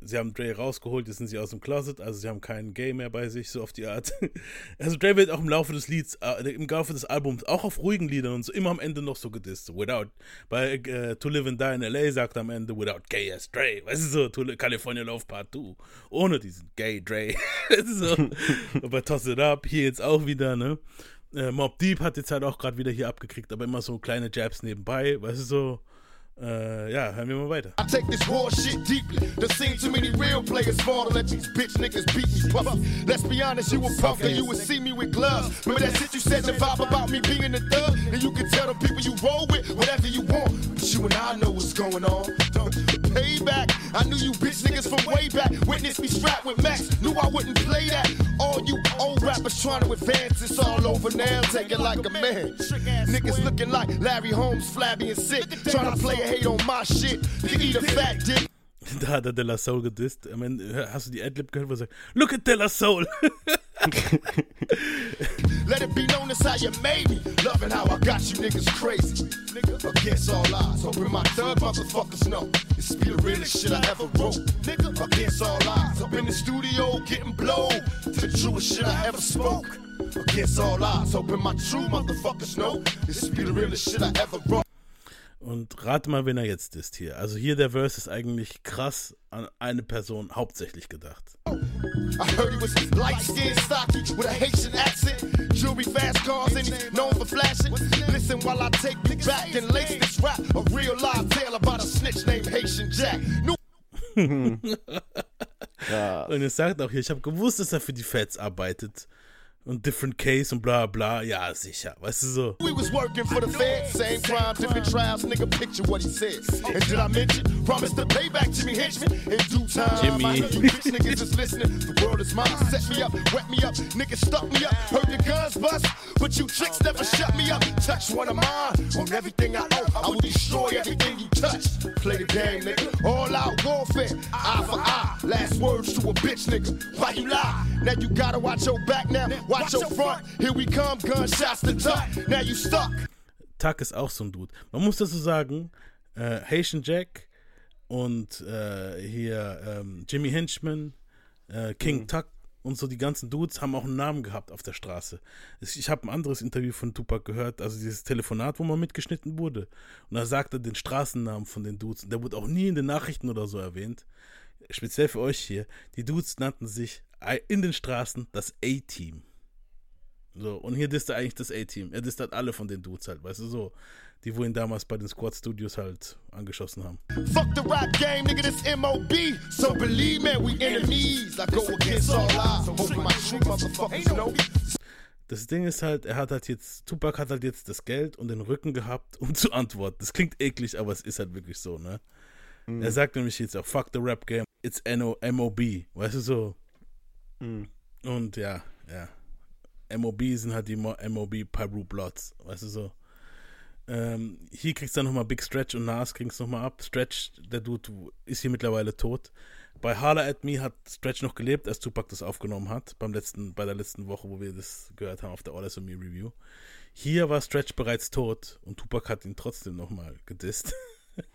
sie haben Dre rausgeholt, jetzt sind sie aus dem Closet, also sie haben keinen Gay mehr bei sich, so auf die Art. Also Dre wird auch im Laufe des Lieds, äh, im Laufe des Albums, auch auf ruhigen Liedern und so, immer am Ende noch so gedisst. Without, bei äh, To Live and Die in L.A. sagt am Ende, without gay as Dre, weißt du so, to, California Love Part 2, ohne diesen gay Dre. so. bei Toss It Up, hier jetzt auch wieder, ne. Äh, Mob Deep hat jetzt halt auch gerade wieder hier abgekriegt, aber immer so kleine Jabs nebenbei, weißt du so. Äh, ja, hören wir mal weiter. I take this war shit deeply. There seen too many real players fall to let these bitch niggas beat me puff. Let's be honest, you a puff and you would see me with gloves. Remember that shit you said in the vibe about me being a thug? And you can tell the people you roll with whatever you want. But you and I know what's going on. Payback. I knew you bitch niggas from way back. Witness me strapped with Max. Knew I wouldn't play that. All you old rappers trying to advance, it's all over now. Take it like a man. Niggas looking like Larry Holmes, flabby and sick. Trying to play a hate on my shit. To eat a fat dick. Da hat er De La Soul gedisst. Am Ende, hast du die Adlib gehört, wo er sagt, Look at De La Soul. Let it be known as how you made me. Loving how I got you niggas crazy. Nigga, against all odds. Hoping my thug motherfuckers know. This be the realest shit I ever wrote. Nigga, against all odds. Up in the studio getting blown. To the truest shit I ever spoke. Against all odds. Hoping my true motherfuckers know. This be the realest shit I ever wrote. Und rate mal, wen er jetzt ist hier. Also hier der Verse ist eigentlich krass an eine Person hauptsächlich gedacht. I heard he was light skinned, stocky, with a Haitian accent. Jewelry, fast cars, and he's known for flashing. Listen while I take you back and lace this rap. A real live tale about a snitch named Haitian Jack. New Und er sagt auch hier, ich habe gewusst, dass er für die Feds arbeitet. Und different case und bla bla. Ja, sicher. Weißt du so. We was working for the Fed, same crime, different trials. Nigga, picture what he said. And did I mention? Promise to pay back Jimmy Henchman in due time. Jimmy. I know you bitch niggas is listening. The world is mine. Set me up, wet me up. Niggas stuck me up. Heard the guns bust, but you tricks never shut me up. Touch one of mine on everything I own. I will destroy everything you touch. Play the game, nigga. All out warfare. Eye for eye. Last words to a bitch, nigga. Why you lie? Now you gotta watch your back now. Watch your front. Here we come, gunshots to tuck. Now you stuck. Tuck ist auch so ein Dude. Man muss dazu sagen, äh, Haitian Jack und äh, hier ähm, Jimmy Henchman, äh, King Mhm. Tuck und so die ganzen Dudes haben auch einen Namen gehabt auf der Straße. Ich habe ein anderes Interview von Tupac gehört, also dieses Telefonat, wo man mitgeschnitten wurde. Und da sagte er den Straßennamen von den Dudes. Und der wurde auch nie in den Nachrichten oder so erwähnt. Speziell für euch hier. Die Dudes nannten sich in den Straßen das A-Team. So, und hier disst er eigentlich das A-Team. Er disst halt alle von den Dudes halt, weißt du, so. Die, wo ihn damals bei den Squad Studios halt angeschossen haben. Fuck the rap game, nigga, this MOB. So believe me, we enemies. I go against all odds. Hoping my true motherfuckers know. Das Ding ist halt, er hat halt jetzt, Tupac hat halt jetzt das Geld und den Rücken gehabt, um zu antworten. Das klingt eklig, aber es ist halt wirklich so, ne? Mhm. Er sagt nämlich jetzt auch, fuck the rap game, it's NO MOB, weißt du so? Mhm. Und ja, ja. MOB sind halt die Mo MOB Pyro Bloods, weißt du so? Ähm, hier kriegst du dann nochmal Big Stretch und Nas kriegst nochmal ab. Stretch, der Dude, ist hier mittlerweile tot. Bei Harla at Me hat Stretch noch gelebt, als Tupac das aufgenommen hat, beim letzten, bei der letzten Woche, wo wir das gehört haben auf der All Me Review. Hier war Stretch bereits tot und Tupac hat ihn trotzdem nochmal gedisst.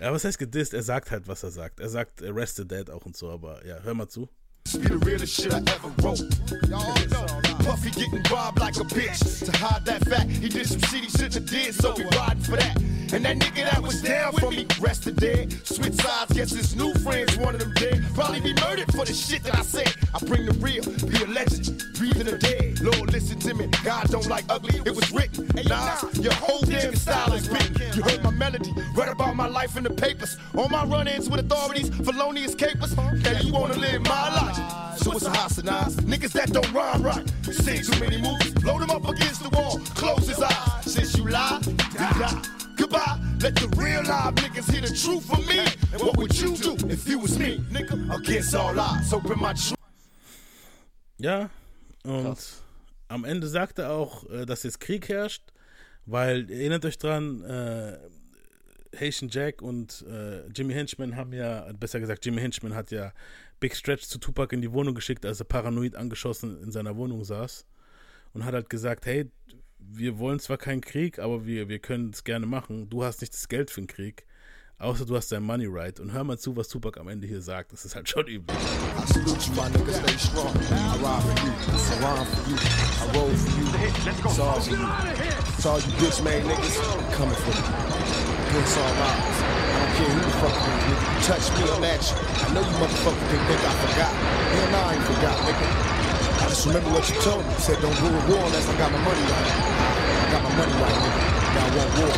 ja, was heißt gedisst? Er sagt halt, was er sagt. Er sagt Arrested Dead auch und so, aber ja, hör mal zu. Be the realest shit I ever wrote. Y'all know. Puffy getting robbed like a bitch. To hide that fact, he did some shitty shit he did, so we riding for that. And that nigga that was down for me, rested dead. Switch sides, guess his new friends wanted them dead. Probably be murdered for the shit that I said. I bring the real, be a legend, breathing the dead. Lord, listen to me, God don't like ugly, it was written. Nah, your whole damn style is written. You heard my melody, read about my life in the papers. All my run-ins with authorities, felonious capers. Now you wanna live my life. Suicides, niggas that don't rhyme right. Seen too many movies, load them up against the wall, close his eyes. Since you lie, you die. Goodbye, let the real live niggas hear the truth from me. And what would you do if you was me, nigga? Against all odds, open my truth. Ja, und am Ende sagt er auch, äh, dass jetzt Krieg herrscht, weil, erinnert euch dran, äh, Haitian Jack und äh, Jimmy Henchman haben ja, besser gesagt, Jimmy Henchman hat ja Big Stretch zu Tupac in die Wohnung geschickt, als er paranoid angeschossen in seiner Wohnung saß und hat halt gesagt, hey, wir wollen zwar keinen Krieg, aber wir, wir können es gerne machen. Du hast nicht das Geld für den Krieg, Außer du hast dein Money right. Und hör mal zu, was Tupac am Ende hier sagt. Das ist halt schon übel. I salute you, my nigga, stay strong. I ride for you, I rhyme for you, I roll for you. It's all for you. It's all you bitch made niggas coming for you. Against all odds. I don't care who the fuck you touch me, at you. I know you motherfuckers think I forgot. Hell I ain't forgot, nigga. Just remember what you told me. You said don't to war unless I got my money right. I got my money right, nigga. Now I want war.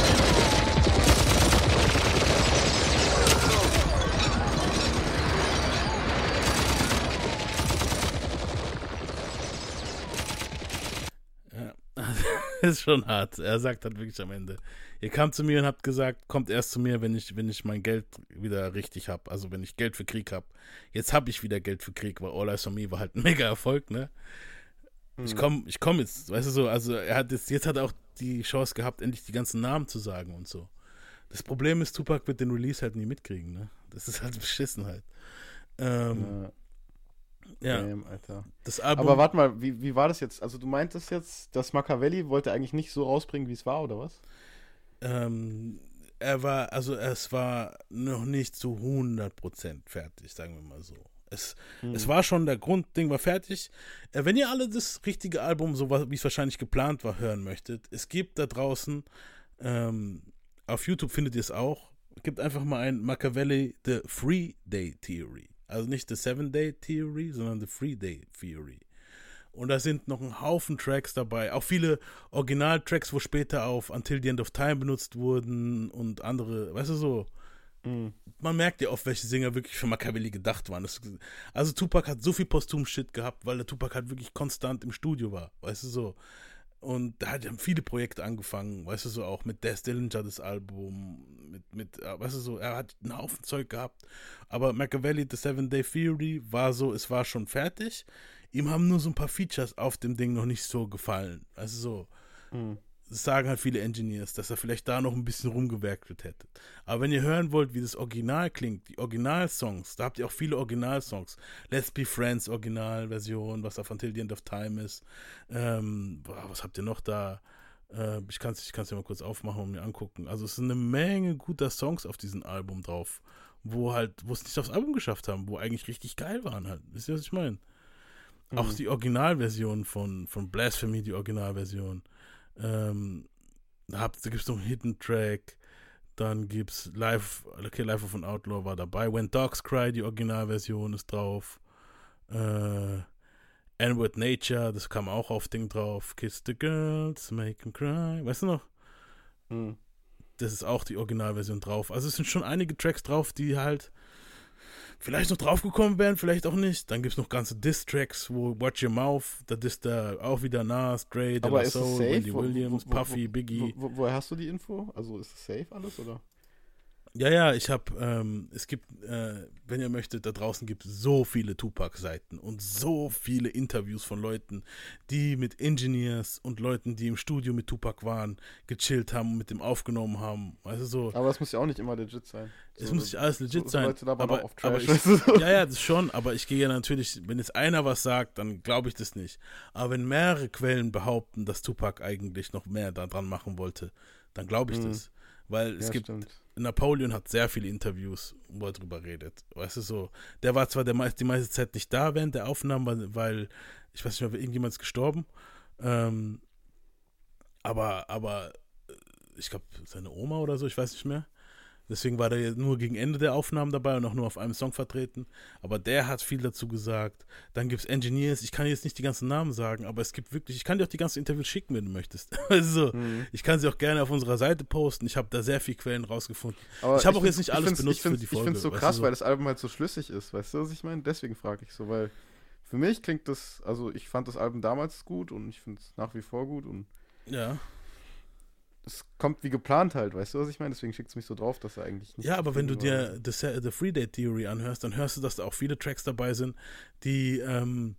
Ist schon hart. Er sagt halt wirklich am Ende. Ihr kamt zu mir und habt gesagt, kommt erst zu mir, wenn ich, wenn ich mein Geld wieder richtig hab. Also wenn ich Geld für Krieg hab. Jetzt hab ich wieder Geld für Krieg, weil All Eyes on Me war halt ein mega Erfolg, ne? Ich Mhm. komm, ich komm jetzt, weißt du so, also er hat jetzt, jetzt hat er auch die Chance gehabt, endlich die ganzen Namen zu sagen und so. Das Problem ist, Tupac wird den Release halt nie mitkriegen, ne? Das ist halt beschissen halt. Ähm, ja. Damn, Alter. Das Album. Aber warte mal, wie, wie war das jetzt? Also du meintest jetzt, dass Machiavelli wollte eigentlich nicht so rausbringen, wie es war, oder was? Ähm, er war, also es war noch nicht zu 100% fertig, sagen wir mal so. Es, Hm. es war schon, der Grundding war fertig. Äh, wenn ihr alle das richtige Album, so wie es wahrscheinlich geplant war, hören möchtet, es gibt da draußen, ähm, auf YouTube findet ihr es auch, gibt einfach mal ein Machiavelli The Free Day Theory. Also nicht The Seven Day Theory, sondern The Free Day Theory. Und da sind noch ein Haufen Tracks dabei. Auch viele Originaltracks, wo später auf Until the End of Time benutzt wurden und andere, weißt du so. Man merkt ja oft, welche Sänger wirklich für Machiavelli gedacht waren. Das, also Tupac hat so viel Posthum-Shit gehabt, weil der Tupac halt wirklich konstant im Studio war, weißt du so. Und da hat haben viele Projekte angefangen, weißt du so, auch mit Des Dillinger das Album, mit, mit, äh, weißt du so, er hat einen Haufen Zeug gehabt. Aber Machiavelli, The Seven Day Theory, war so, es war schon fertig. Ihm haben nur so ein paar Features auf dem Ding noch nicht so gefallen. Also so, das sagen halt viele Engineers, dass er vielleicht da noch ein bisschen rumgewerkelt hätte. Aber wenn ihr hören wollt, wie das Original klingt, die Originalsongs, da habt ihr auch viele Originalsongs. Let's Be Friends Originalversion, was auf Until the End of Time ist. Ähm, boah, was habt ihr noch da? Äh, ich kann es ich kann's ja mal kurz aufmachen und mir angucken. Also es sind eine Menge guter Songs auf diesem Album drauf, wo halt, wo es nicht aufs Album geschafft haben, wo eigentlich richtig geil waren halt. Wisst ihr, was ich meine? Auch Mhm. die Originalversion von, von Blasphemy, die Originalversion. Ähm, da gibt es noch einen Hidden Track. Dann gibt's Live, okay, Live of an Outlaw war dabei. When Dogs Cry, die Originalversion ist drauf. Äh, N-Word Nature, das kam auch auf Ding drauf. Kiss the Girls, Make 'em Cry. Weißt du noch? Hm. Das ist auch die Originalversion drauf. Also es sind schon einige Tracks drauf, die halt vielleicht noch draufgekommen wären, vielleicht auch nicht. Dann gibt es noch ganze Diss-Tracks, wo Watch Your Mouth, da ist da auch wieder Nas, Dre, De La Soul? Wendy Williams, wo- wo- Puffy, Biggie. Wo, wo, woher hast du die Info? Also ist es safe alles, oder? Ja, ja, ich habe, ähm, es gibt, äh, wenn ihr möchtet, da draußen gibt es so viele Tupac-Seiten und so viele Interviews von Leuten, die mit Engineers und Leuten, die im Studio mit Tupac waren, gechillt haben und mit dem aufgenommen haben. Weißt du so. Aber es muss ja auch nicht immer legit sein. Es So, muss nicht alles legit so, sein. So aber, auf aber ich, ja, ja, das schon, aber ich gehe ja natürlich, wenn jetzt einer was sagt, dann glaube ich das nicht. Aber wenn mehrere Quellen behaupten, dass Tupac eigentlich noch mehr daran machen wollte, dann glaube ich Mhm. das. Weil es Ja, gibt, stimmt. Napoleon hat sehr viele Interviews, wo er drüber redet. Weißt du so, der war zwar der meist, die meiste Zeit nicht da während der Aufnahmen, weil, ich weiß nicht mehr, irgendjemand ist gestorben. Ähm, aber, aber äh, ich glaube, seine Oma oder so, ich weiß nicht mehr. Deswegen war der nur gegen Ende der Aufnahmen dabei und auch nur auf einem Song vertreten. Aber der hat viel dazu gesagt. Dann gibt es Engineers. Ich kann jetzt nicht die ganzen Namen sagen, aber es gibt wirklich, ich kann dir auch die ganzen Interviews schicken, wenn du möchtest. Also, Mhm. ich kann sie auch gerne auf unserer Seite posten. Ich habe da sehr viele Quellen rausgefunden. Aber ich habe auch jetzt nicht ich alles benutzt ich für die Ich Folge. finde es so krass, du, weil das Album halt so schlüssig ist. Weißt du, was ich meine? Deswegen frage ich so, weil für mich klingt das, also ich fand das Album damals gut und ich finde es nach wie vor gut und Ja. Es kommt wie geplant halt, weißt du, was ich meine? Deswegen schickt es mich so drauf, dass er eigentlich nicht Ja, aber wenn du dir The, The Free Day Theory anhörst, dann hörst du, dass da auch viele Tracks dabei sind, die, ähm,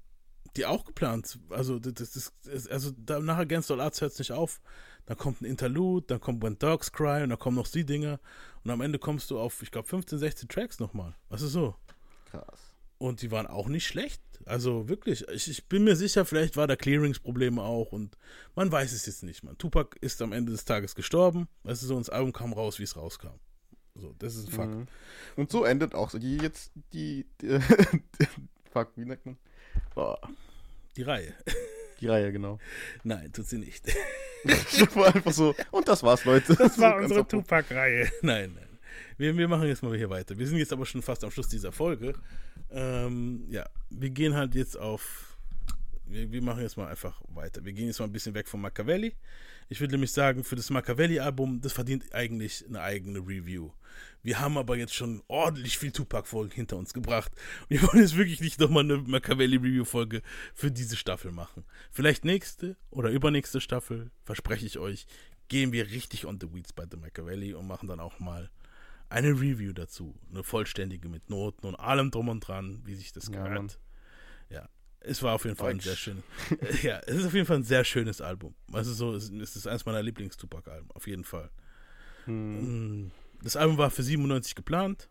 die auch geplant, also das, das, das, also nach Against All Arts hört es nicht auf. Dann kommt ein Interlude, dann kommt When Dogs Cry und dann kommen noch die Dinger und am Ende kommst du auf, ich glaube, 15, 16 Tracks nochmal. Was ist so? Krass. Und die waren auch nicht schlecht. Also wirklich, ich, ich bin mir sicher, vielleicht war da Clearingsprobleme auch und man weiß es jetzt nicht, man. Tupac ist am Ende des Tages gestorben, weißt du so, und das Album kam raus, wie es rauskam. So, das ist ein Fakt. Mhm. Und so endet auch so die jetzt die, die fuck, wie nennt man? Boah. Die Reihe. Die Reihe, genau. Nein, tut sie nicht. das war einfach so. Und das war's, Leute. Das war unsere. Tupac-Reihe. Nein, nein. Wir, wir machen jetzt mal hier weiter. Wir sind jetzt aber schon fast am Schluss dieser Folge. Ähm, ja, wir gehen halt jetzt auf. Wir, wir machen jetzt mal einfach weiter. Wir gehen jetzt mal ein bisschen weg von Machiavelli. Ich würde nämlich sagen, für das Machiavelli-Album, das verdient eigentlich eine eigene Review. Wir haben aber jetzt schon ordentlich viel Tupac-Folgen hinter uns gebracht. Wir wollen jetzt wirklich nicht nochmal eine Machiavelli-Review-Folge für diese Staffel machen. Vielleicht nächste oder übernächste Staffel, verspreche ich euch, gehen wir richtig on the weeds bei The Machiavelli und machen dann auch mal eine Review dazu. Eine vollständige mit Noten und allem drum und dran, wie sich das Ja, gehört. Ja, es war auf jeden Fall ein Deutsch. sehr schönes. ja, es ist auf jeden Fall ein sehr schönes Album. Also so, es ist eines meiner Lieblings-Tupac-Alben, auf jeden Fall. Mm, Das Album war für 97 geplant.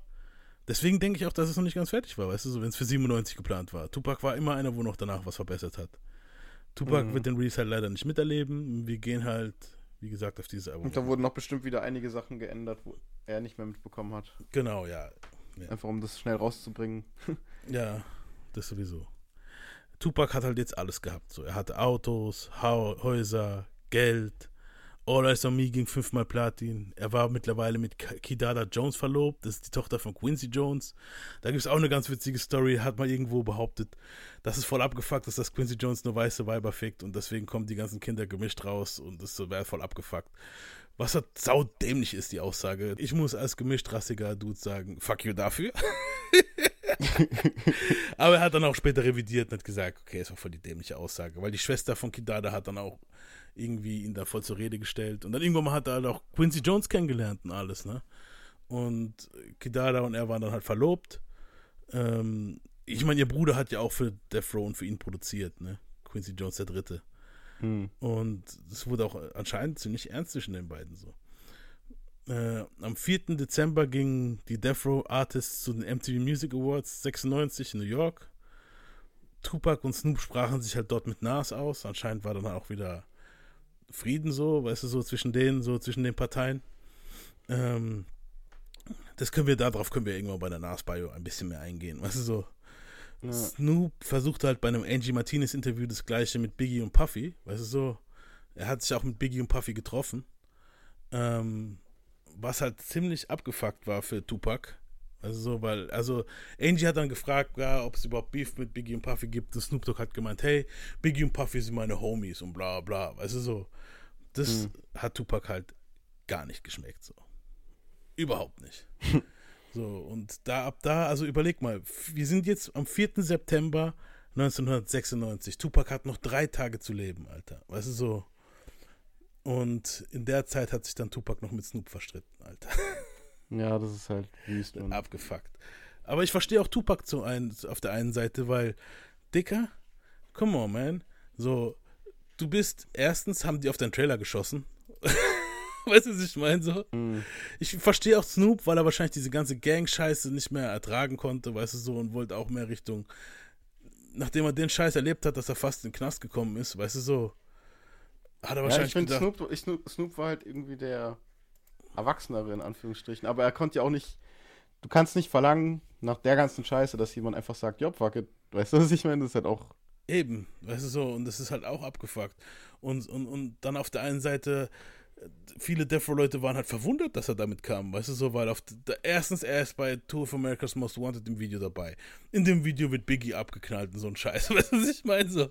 Deswegen denke ich auch, dass es noch nicht ganz fertig war, weißt du, so wenn es für 97 geplant war. Tupac war immer einer, wo noch danach was verbessert hat. Tupac Mhm. wird den Release halt leider nicht miterleben. Wir gehen halt, wie gesagt, auf dieses Album. Und da wurden noch bestimmt wieder einige Sachen geändert, wo er nicht mehr mitbekommen hat. Genau, ja. ja. Einfach um das schnell rauszubringen. Ja, das sowieso. Tupac hat halt jetzt alles gehabt. So, er hatte Autos, Hau Häuser, Geld. All Eyes on Me ging fünfmal Platin. Er war mittlerweile mit Kidada Jones verlobt. Das ist die Tochter von Quincy Jones. Da gibt es auch eine ganz witzige Story. Hat mal irgendwo behauptet, dass es voll abgefuckt ist, dass Quincy Jones nur weiße Weiber fickt und deswegen kommen die ganzen Kinder gemischt raus und das wäre voll abgefuckt. Was halt saudämlich ist, die Aussage. Ich muss als gemischtrassiger Dude sagen, fuck you dafür. Aber er hat dann auch später revidiert und hat gesagt, okay, es war voll die dämliche Aussage, weil die Schwester von Kidada hat dann auch irgendwie ihn da voll zur Rede gestellt. Und dann irgendwann mal hat er halt auch Quincy Jones kennengelernt und alles, ne? Und Kidada und er waren dann halt verlobt. Ähm, ich meine, ihr Bruder hat ja auch für Death Row und für ihn produziert, ne? Quincy Jones der Dritte. Hm. Und es wurde auch anscheinend ziemlich ernst zwischen den beiden so. Äh, am 4. Dezember gingen die Death Row Artists zu den MTV Music Awards 96 in New York. Tupac und Snoop sprachen sich halt dort mit Nas aus. Anscheinend war dann auch wieder Frieden so, weißt du, so zwischen denen, so zwischen den Parteien. Ähm, das können wir, darauf können wir irgendwann bei der Nas-Bio ein bisschen mehr eingehen. Weißt du, so. Ja. Snoop versuchte halt bei einem Angie Martinez Interview das gleiche mit Biggie und Puffy. Weißt du, so. Er hat sich auch mit Biggie und Puffy getroffen. Ähm, was halt ziemlich abgefuckt war für Tupac. Also so, weil, also Angie hat dann gefragt, ja, ob es überhaupt Beef mit Biggie und Puffy gibt. Und Snoop Dogg hat gemeint, hey, Biggie und Puffy sind meine Homies und bla bla. Weißt du so. Das hat Tupac halt gar nicht geschmeckt. So. Überhaupt nicht. so, und da ab da, also überleg mal, wir sind jetzt am 4. September 1996. Tupac hat noch drei Tage zu leben, Alter. Weißt du so. Und in der Zeit hat sich dann Tupac noch mit Snoop verstritten, Alter. Ja, das ist halt wüst, Mann. Abgefuckt. Aber ich verstehe auch Tupac zu ein, auf der einen Seite, weil, Dicker, come on, man. So, du bist, erstens haben die auf deinen Trailer geschossen. weißt du, was ich meine? So? Ich verstehe auch Snoop, weil er wahrscheinlich diese ganze Gang-Scheiße nicht mehr ertragen konnte, weißt du so, und wollte auch mehr Richtung, nachdem er den Scheiß erlebt hat, dass er fast in den Knast gekommen ist, weißt du so, hat er Ja, wahrscheinlich ich finde, Snoop, Snoop, Snoop war halt irgendwie der Erwachsenere in Anführungsstrichen. Aber er konnte ja auch nicht. Du kannst nicht verlangen, nach der ganzen Scheiße, dass jemand einfach sagt, ja, fuck it. Weißt du, was ich meine? Das ist halt auch. Eben, weißt du so, und das ist halt auch abgefuckt. Und, und, und dann auf der einen Seite, viele Death Row-Leute waren halt verwundert, dass er damit kam, weißt du so, weil auf der, erstens, er ist bei Tour of America's Most Wanted im Video dabei. In dem Video wird Biggie abgeknallt und so ein Scheiß, weißt du, was ich meine? So.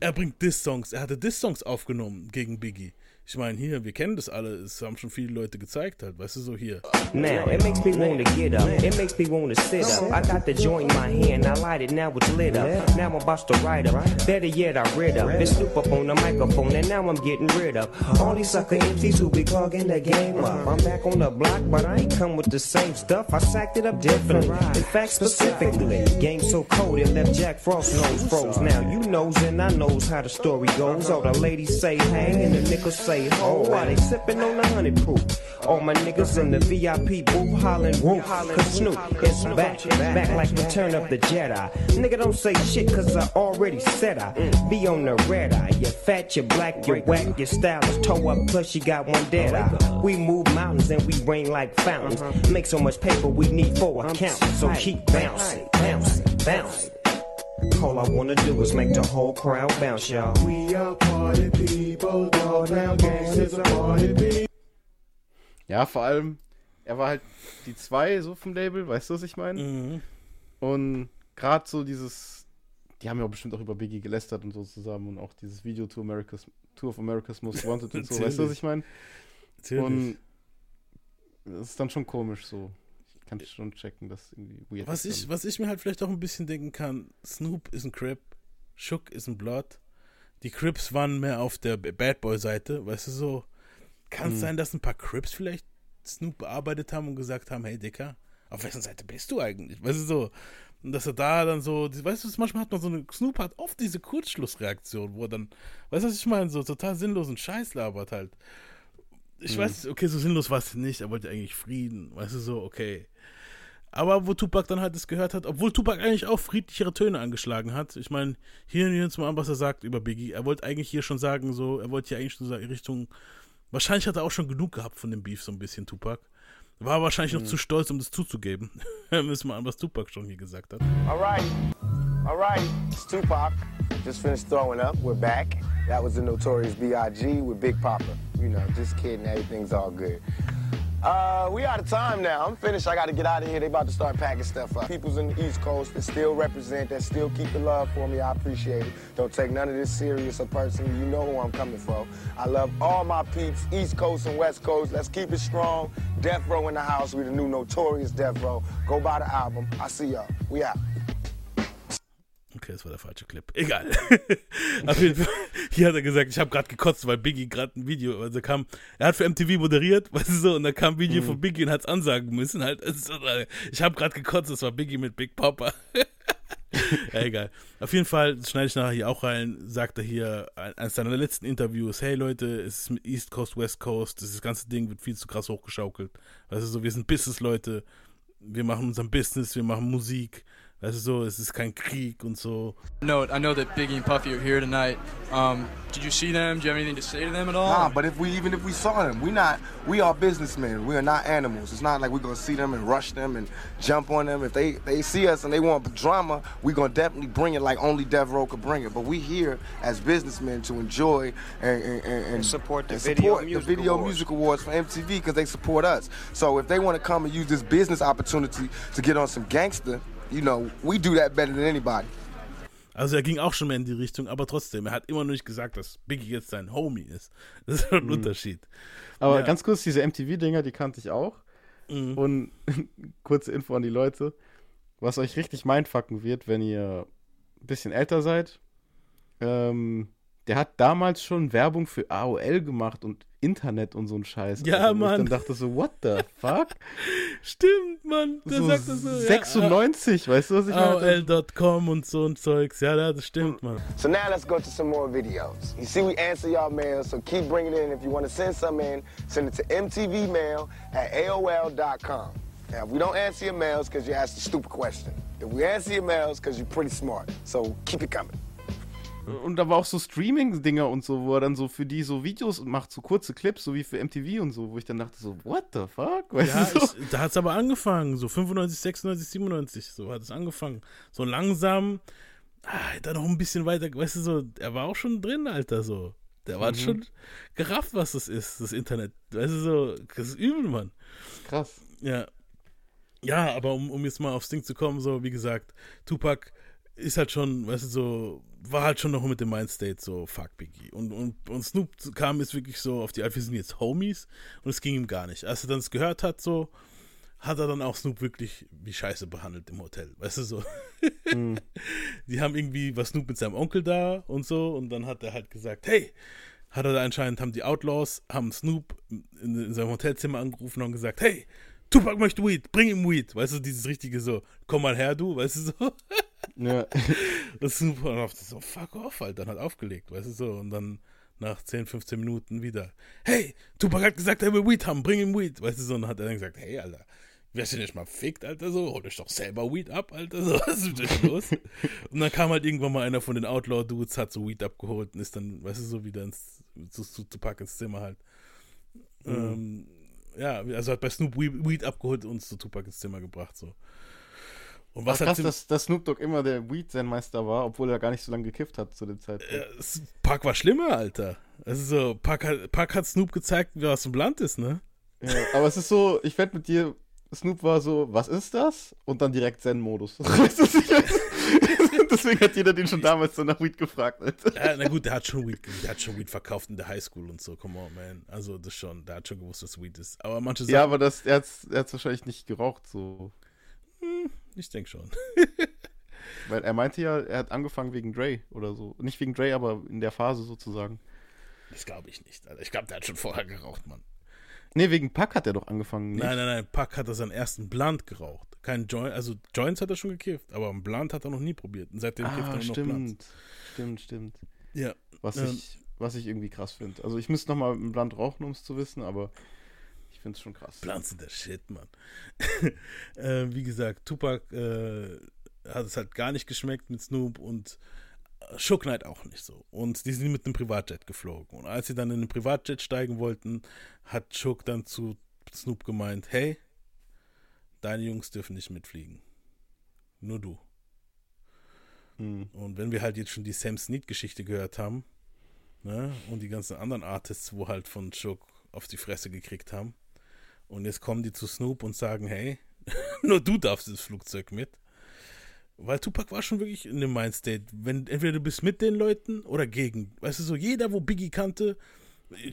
Er bringt Diss-Songs, er hatte Diss-Songs aufgenommen gegen Biggie. Ich meine, hier, wir kennen das alle, es haben schon viele Leute gezeigt halt, weißt du, so hier. Now, it makes me wanna get up. It makes me wanna sit up. I got the joint in my hand, I light it, now it's lit up. Now I'm about to write up. Better yet, I read up. Been snoop up on the microphone, and now I'm getting rid of all these sucker MCs who be clogging the game up. I'm back on the block, but I ain't come with the same stuff. I sacked it up differently. In fact, specifically, game so cold it left Jack Frost nose froze. Now you knows and I knows how the story goes. All the ladies say hang and the niggas say play hard they sipping on the honey proof. All my niggas in the VIP booth hollering woo. Cause Snoop is back, back like Return of the Jedi. Nigga don't say shit cause I already said I be on the red eye. You fat, you black, you whack, your style is toe up, plus you got one dead eye. We move mountains and we rain like fountains. Make so much paper we need four accounts. So keep bouncing, bouncing, bouncing. All I wanna do is make the whole crowd bounce, y'all. We are party people, dog. Now gangsters are party people. Ja, vor allem, er war halt die zwei so vom Label, weißt du, was ich meine? Mhm. Und gerade so dieses, die haben ja bestimmt auch über Biggie gelästert und so zusammen und auch dieses Video to America's, Tour of America's Most Wanted und so, weißt du, was ich meine? Natürlich. Und das ist dann schon komisch so. Ich kann schon checken, dass irgendwie weird Was ist ich, was ich mir halt vielleicht auch ein bisschen denken kann, Snoop ist ein Crip, Shook ist ein Blood. Die Crips waren mehr auf der Bad Boy-Seite, weißt du so. Kann es Hm. sein, dass ein paar Crips vielleicht Snoop bearbeitet haben und gesagt haben, hey Dicker, auf wessen Seite bist du eigentlich? Weißt du so. Und dass er da dann so, weißt du, manchmal hat man so eine, Snoop hat oft diese Kurzschlussreaktion, wo er dann, weißt du, was ich meine, so total sinnlosen Scheiß labert halt. Ich Hm. weiß, okay, so sinnlos war es nicht, er wollte eigentlich Frieden, weißt du so, okay. Aber wo Tupac dann halt das gehört hat, obwohl Tupac eigentlich auch friedlichere Töne angeschlagen hat. Ich meine, hier und hier zum an, was er sagt über Biggie. Er wollte eigentlich hier schon sagen, so, er wollte hier eigentlich so sagen, Richtung. Wahrscheinlich hat er auch schon genug gehabt von dem Beef, so ein bisschen Tupac. War wahrscheinlich noch Mhm. zu stolz, um das zuzugeben. Müssen wir an, was Tupac schon hier gesagt hat. All right. All right. It's Tupac. Just finished throwing up. We're back. That was the notorious B.I.G. with Big Papa. You know, just kidding. Everything's all good. Uh, we out of time now. I'm finished. I got to get out of here. They about to start packing stuff up. People's in the East Coast that still represent, that still keep the love for me. I appreciate it. Don't take none of this serious or personal. You know who I'm coming from. I love all my peeps, East Coast and West Coast. Let's keep it strong. Death Row in the house. We the new notorious Death Row. Go buy the album. I see y'all. We out. Okay, das war der falsche Clip. Egal. Auf jeden Fall, hier hat er gesagt, ich habe gerade gekotzt, weil Biggie gerade ein Video, also kam, er hat für MTV moderiert, weißt du so, und da kam ein Video Mhm. von Biggie und hat es ansagen müssen, halt, ich habe gerade gekotzt, das war Biggie mit Big Papa. ja, egal. Auf jeden Fall, schneide ich nachher hier auch rein, sagt er hier, ein- eines seiner letzten Interviews, hey Leute, es ist mit East Coast, West Coast, das ganze Ding wird viel zu krass hochgeschaukelt. Weißt du so, wir sind Business-Leute, wir machen unseren Business, wir machen Musik, weißt du so, es ist kein Krieg und so. Note, I know that Biggie and Puffy are here tonight. Um, did you see them? Do you have anything to say to them at all? Nah, but if we even if we saw them, we not we are businessmen. We are not animals. It's not like we're gonna see them and rush them and jump on them. If they they see us and they want drama, we gonna definitely bring it like only Dev could bring it. But we here as businessmen to enjoy and and, and, and support the and Video support Music the Video Awards. Music Awards for MTV because they support us. So if they want to come and use this business opportunity to get on some gangster, you know, we do that better than anybody. Also er ging auch schon mehr in die Richtung, aber trotzdem, er hat immer noch nicht gesagt, dass Biggie jetzt sein Homie ist. Das ist schon ein Mhm. Unterschied. Aber Ja. ganz kurz, diese MTV-Dinger, die kannte ich auch. Mhm. Und kurze Info an die Leute, was euch richtig mindfucken wird, wenn ihr ein bisschen älter seid. Ähm, der hat damals schon Werbung für AOL gemacht und Internet und so ein Scheiß. Ja, Ich Mann. dann dachte so, what the fuck? Stimmt, Mann. Der so sagt das so. ja. 96, weißt du, was ich meine? AOL.com und so ein Zeugs. Ja, ja, das stimmt, Mann. So now let's go to some more videos. You see, we answer y'all mail, so keep bringing it in. If you want to send some in, send it to mtvmail at aol.com. Now, we don't answer your mails because you asked a stupid question. If we answer your mails because you're pretty smart. So keep it coming. Und aber auch so Streaming-Dinger und so, wo er dann so für die so Videos macht, so kurze Clips, so wie für MTV und so, wo ich dann dachte so, what the fuck? Weißt Ja, du so? ich, da hat es aber angefangen, so 95, 96, 97, so hat es angefangen. So langsam, ah, dann noch ein bisschen weiter, weißt du, so, er war auch schon drin, Alter, so. Der war Mhm. schon gerafft, was das ist, das Internet. Weißt du, so, das ist übel, Mann. Krass. Ja. Ja, aber um, um jetzt mal aufs Ding zu kommen, so, wie gesagt, Tupac ist halt schon, weißt du, so, war halt schon noch mit dem Mindstate so, fuck Biggie. Und, und, und Snoop kam jetzt wirklich so auf die Art, wir sind jetzt Homies und es ging ihm gar nicht. Als er dann es gehört hat, so, hat er dann auch Snoop wirklich wie Scheiße behandelt im Hotel, weißt du, so. Mhm. Die haben irgendwie, war Snoop mit seinem Onkel da und so und dann hat er halt gesagt, hey, hat er da anscheinend, haben die Outlaws, haben Snoop in, in seinem Hotelzimmer angerufen und gesagt, hey, Tupac möchte Weed, bring ihm Weed. Weißt du, dieses richtige so, komm mal her, du, weißt du so. Ja. Das Snoop war auf so, fuck off, halt, dann hat aufgelegt, weißt du so. Und dann nach 10, 15 Minuten wieder, hey, Tupac hat gesagt, er will Weed haben, bring ihm Weed. Weißt du, so, und dann hat er dann gesagt, hey, Alter, wärst du nicht mal fickt, Alter, so, hol dich doch selber Weed ab, Alter, so, was ist denn los? und dann kam halt irgendwann mal einer von den Outlaw-Dudes, hat so Weed abgeholt und ist dann, weißt du, so wieder ins, zu, zu Tupac ins Zimmer halt. Mhm. Ähm, ja, also hat bei Snoop Weed, Weed abgeholt und uns zu Tupac ins Zimmer gebracht, so. Und was krass, dass, dass Snoop Dogg immer der Weed-Zen-Meister war, obwohl er gar nicht so lange gekifft hat zu dem Zeitpunkt. Es- Park war schlimmer, Alter. Also so, Park hat, Park hat Snoop gezeigt, wie was im Land ist, ne? Ja, aber es ist so, ich wette mit dir, Snoop war so, was ist das? Und dann direkt Zen-Modus. Deswegen hat jeder den schon damals so nach Weed gefragt. Alter. Ja, na gut, der hat schon Weed, der hat schon Weed verkauft in der Highschool und so, come on, man. Also das schon, der hat schon gewusst, was Weed ist. Aber manche Sachen, Ja, aber das, er hat es wahrscheinlich nicht geraucht, so. Ich denke schon. Weil er meinte ja, er hat angefangen wegen Dre oder so. Nicht wegen Dre, aber in der Phase sozusagen. Das glaube ich nicht, Alter. Ich glaube, der hat schon vorher geraucht, Mann. Nee, wegen Pack hat er doch angefangen. Nicht? Nein, nein, nein, Park hat er seinen ersten Blunt geraucht. Kein Joint, also Joints hat er schon gekifft, aber einen Blunt hat er noch nie probiert. Und seitdem kifft er Ah, nur noch stimmt. Stimmt, stimmt. Ja. Was, ähm, ich, was ich irgendwie krass finde. Also ich müsste nochmal einen Blunt rauchen, um es zu wissen, aber ich finde es schon krass. Sind der Shit, Mann. äh, wie gesagt, Tupac äh, hat es halt gar nicht geschmeckt mit Snoop und äh, Shook Knight auch nicht so. Und die sind mit einem Privatjet geflogen. Und als sie dann in den Privatjet steigen wollten, hat Shook dann zu Snoop gemeint, hey, deine Jungs dürfen nicht mitfliegen. Nur du. Hm. Und wenn wir halt jetzt schon die Sam Snead-Geschichte gehört haben, ne, und die ganzen anderen Artists, wo halt von Shook auf die Fresse gekriegt haben, und jetzt kommen die zu Snoop und sagen, hey, nur du darfst ins Flugzeug mit. Weil Tupac war schon wirklich in dem Mindstate, wenn entweder du bist mit den Leuten oder gegen. Weißt du so, jeder, wo Biggie kannte,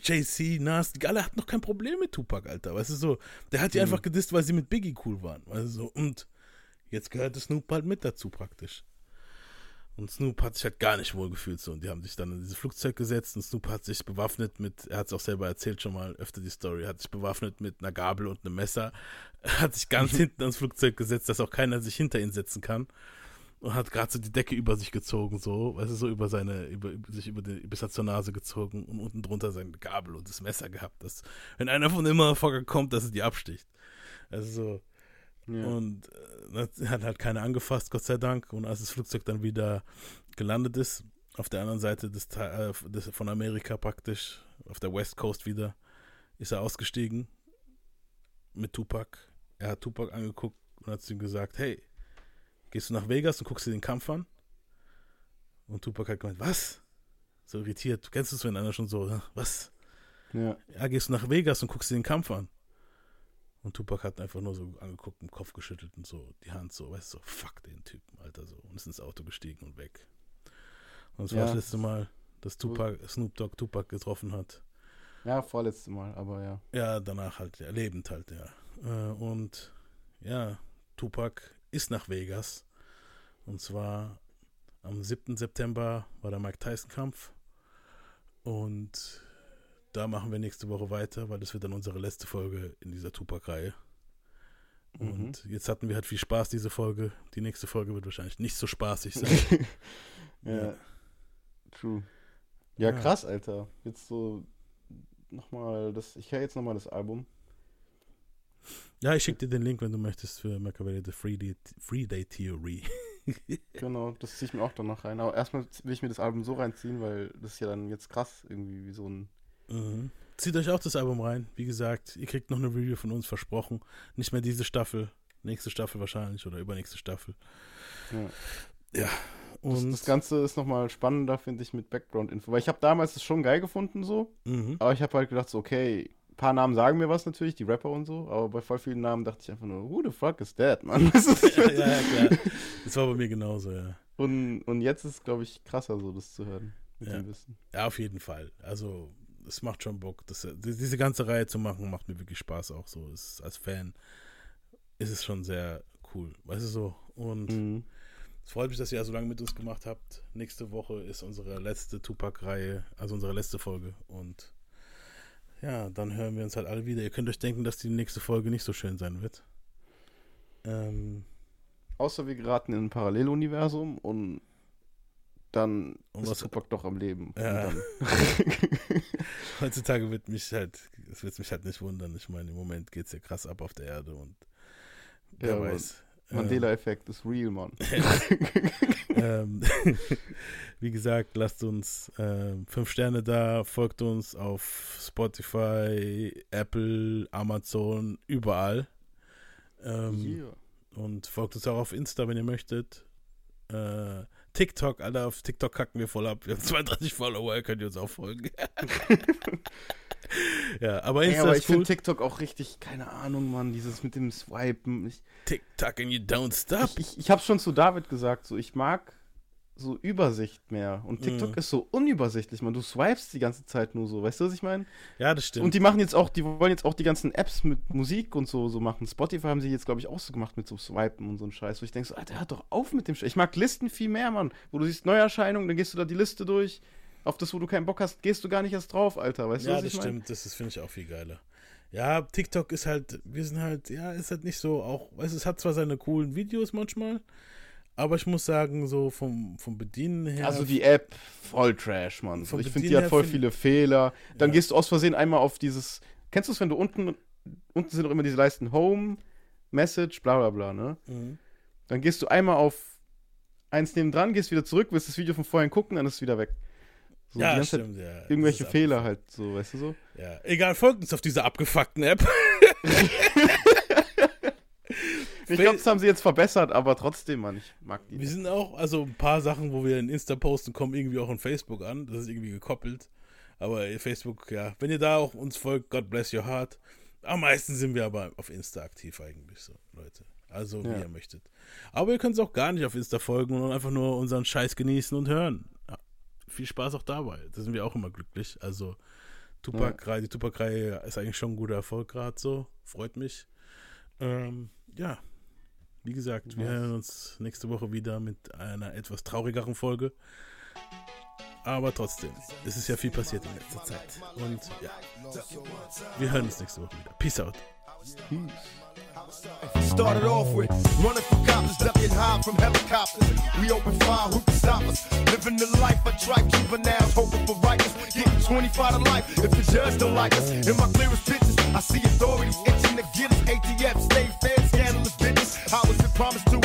JC, Nas, die alle hatten noch kein Problem mit Tupac, Alter. Weißt du so, der hat die Mhm. einfach gedisst, weil sie mit Biggie cool waren. Weißt du so, und jetzt gehörte Snoop halt mit dazu praktisch. Und Snoop hat sich halt gar nicht wohl gefühlt so. Und die haben sich dann in dieses Flugzeug gesetzt und Snoop hat sich bewaffnet mit, er hat es auch selber erzählt schon mal öfter die Story, hat sich bewaffnet mit einer Gabel und einem Messer, hat sich ganz hinten ans Flugzeug gesetzt, dass auch keiner sich hinter ihn setzen kann. Und hat gerade so die Decke über sich gezogen, so, weißt du, so über seine, über, über sich über die, bis er zur Nase gezogen und unten drunter seine Gabel und das Messer gehabt, dass, wenn einer von Motherfucker kommt, dass er die absticht. Also so. Ja. Und äh, hat halt keiner angefasst, Gott sei Dank. Und als das Flugzeug dann wieder gelandet ist, auf der anderen Seite des, äh, des, von Amerika praktisch, auf der West Coast wieder, ist er ausgestiegen mit Tupac. Er hat Tupac angeguckt und hat zu ihm gesagt, hey, gehst du nach Vegas und guckst dir den Kampf an? Und Tupac hat gemeint, was? So irritiert. Du kennst es, wenn einer schon so, "Hä, was? Ja. Ja, gehst du nach Vegas und guckst dir den Kampf an? Und Tupac hat einfach nur so angeguckt, den Kopf geschüttelt und so, die Hand so, weißt du, so, fuck den Typen, Alter, so. Und ist ins Auto gestiegen und weg. Und das war Ja. das letzte Mal, dass Tupac, Snoop Dogg Tupac getroffen hat. Ja, vorletzte Mal, aber ja. Ja, danach halt, ja, lebend halt, ja. Äh, Und ja, Tupac ist nach Vegas. Und zwar am 7. September war der Mike Tyson-Kampf. Und da machen wir nächste Woche weiter, weil das wird dann unsere letzte Folge in dieser Tupac-Reihe. Und jetzt hatten wir halt viel Spaß, diese Folge. Die nächste Folge wird wahrscheinlich nicht so spaßig sein. Ja. True. Ja, Ja. krass, Alter. Jetzt so nochmal das, ich höre jetzt nochmal das Album. Ja, ich schicke dir den Link, wenn du möchtest, für Machiavelli The Free Day, Free Day Theory. Genau, das ziehe ich mir auch danach rein. Aber erstmal will ich mir das Album so reinziehen, weil das ist ja dann jetzt krass, irgendwie wie so ein. Mhm. Zieht euch auch das Album rein. Wie gesagt, ihr kriegt noch eine Review von uns versprochen. Nicht mehr diese Staffel, nächste Staffel wahrscheinlich oder übernächste Staffel. Ja. Ja. Das, Und das Ganze ist nochmal spannender, finde ich, mit Background-Info. Weil ich habe damals das schon geil gefunden, so. Mhm. Aber ich habe halt gedacht, so, okay, ein paar Namen sagen mir was natürlich, die Rapper und so. Aber bei voll vielen Namen dachte ich einfach nur, who the fuck is that, man? ja, ja, klar. Das war bei mir genauso, ja. Und, und jetzt ist, glaube ich, krasser, so das zu hören. Mit Ja. dem Wissen. Ja, auf jeden Fall. Also, es macht schon Bock. Das, die- diese ganze Reihe zu machen, macht mir wirklich Spaß auch so. Es, als Fan ist es schon sehr cool. Weißt du so? Und Mhm. es freut mich, dass ihr so lange mit uns gemacht habt. Nächste Woche ist unsere letzte Tupac-Reihe, also unsere letzte Folge. Und ja, dann hören wir uns halt alle wieder. Ihr könnt euch denken, dass die nächste Folge nicht so schön sein wird. Ähm, Außer wir geraten in ein Paralleluniversum und dann Und ist was- Tupac doch am Leben. Ja. Heutzutage wird mich halt, es wird mich halt nicht wundern. Ich meine, im Moment geht es ja krass ab auf der Erde und wer Ja, weiß. Mandela-Effekt ist real, Mann. ähm, wie gesagt, lasst uns ähm, fünf Sterne da, folgt uns auf Spotify, Apple, Amazon, überall. Ähm, Yeah. Und folgt uns auch auf Insta, wenn ihr möchtet. Äh, TikTok, Alter, auf TikTok kacken wir voll ab. Wir haben 32 Follower, könnt ihr uns auch folgen. ja, aber Insta aber ich cool. finde TikTok auch richtig, keine Ahnung, Mann, dieses mit dem Swipen. Ich, TikTok and you don't stop. ich, ich, ich habe schon zu David gesagt, so ich mag so Übersicht mehr. Und TikTok Mhm. ist so unübersichtlich, man. Du swipest die ganze Zeit nur so, weißt du, was ich meine? Ja, das stimmt. Und die machen jetzt auch, die wollen jetzt auch die ganzen Apps mit Musik und so, so machen. Spotify haben sie jetzt, glaube ich, auch so gemacht mit so Swipen und so ein Scheiß, wo ich denke so, Alter, hört doch auf mit dem Scheiß. Ich mag Listen viel mehr, Mann. Wo du siehst Neuerscheinungen, dann gehst du da die Liste durch. Auf das, wo du keinen Bock hast, gehst du gar nicht erst drauf, Alter. Weißt du, ja, was das ich meine? stimmt. Das ist, finde ich, auch viel geiler. Ja, TikTok ist halt, wir sind halt, ja, ist halt nicht so auch, weißt, du, es hat zwar seine coolen Videos manchmal, aber ich muss sagen, so vom, vom Bedienen her. Also die App voll Trash, Mann. Vom ich finde, die hat voll viele Fehler. Dann gehst du aus Versehen einmal auf dieses. Kennst du es, wenn du unten. Unten sind auch immer diese Leisten Home, Message, bla bla bla, ne? Mhm. Dann gehst du einmal auf eins neben dran, gehst wieder zurück, willst das Video von vorhin gucken, dann ist es wieder weg. So, Ja, stimmt, ja. Irgendwelche Fehler halt, so, weißt du so? Ja, egal, folgt uns auf dieser abgefuckten App. Ich glaube, das haben sie jetzt verbessert, aber trotzdem, Mann, ich mag die. Wir sind auch, also ein paar Sachen, wo wir in Insta posten, kommen irgendwie auch in Facebook an. Das ist irgendwie gekoppelt. Aber Facebook, ja, wenn ihr da auch uns folgt, God bless your heart. Am meisten sind wir aber auf Insta aktiv eigentlich so, Leute. Also wie Ja. ihr möchtet. Aber ihr könnt es auch gar nicht auf Insta folgen und einfach nur unseren Scheiß genießen und hören. Ja, viel Spaß auch dabei. Da sind wir auch immer glücklich. Also Tupac, die Tupac-Reihe ist eigentlich schon ein guter Erfolg gerade so. Freut mich. Ähm, ja, wie gesagt, wir hören uns nächste Woche wieder mit einer etwas traurigeren Folge. Aber trotzdem, es ist ja viel passiert in letzter Zeit. Und ja, wir hören uns nächste Woche wieder. Peace out. Started off with running for cops, ducking high from helicopters. We open fire, who can stop us? Living the life of tripe juveniles, hoping for righteous. Getting 25 to life if the judge don't like us. In my clearest pictures, I see authorities itching to get us. ATF, scandalous business. How was it promised to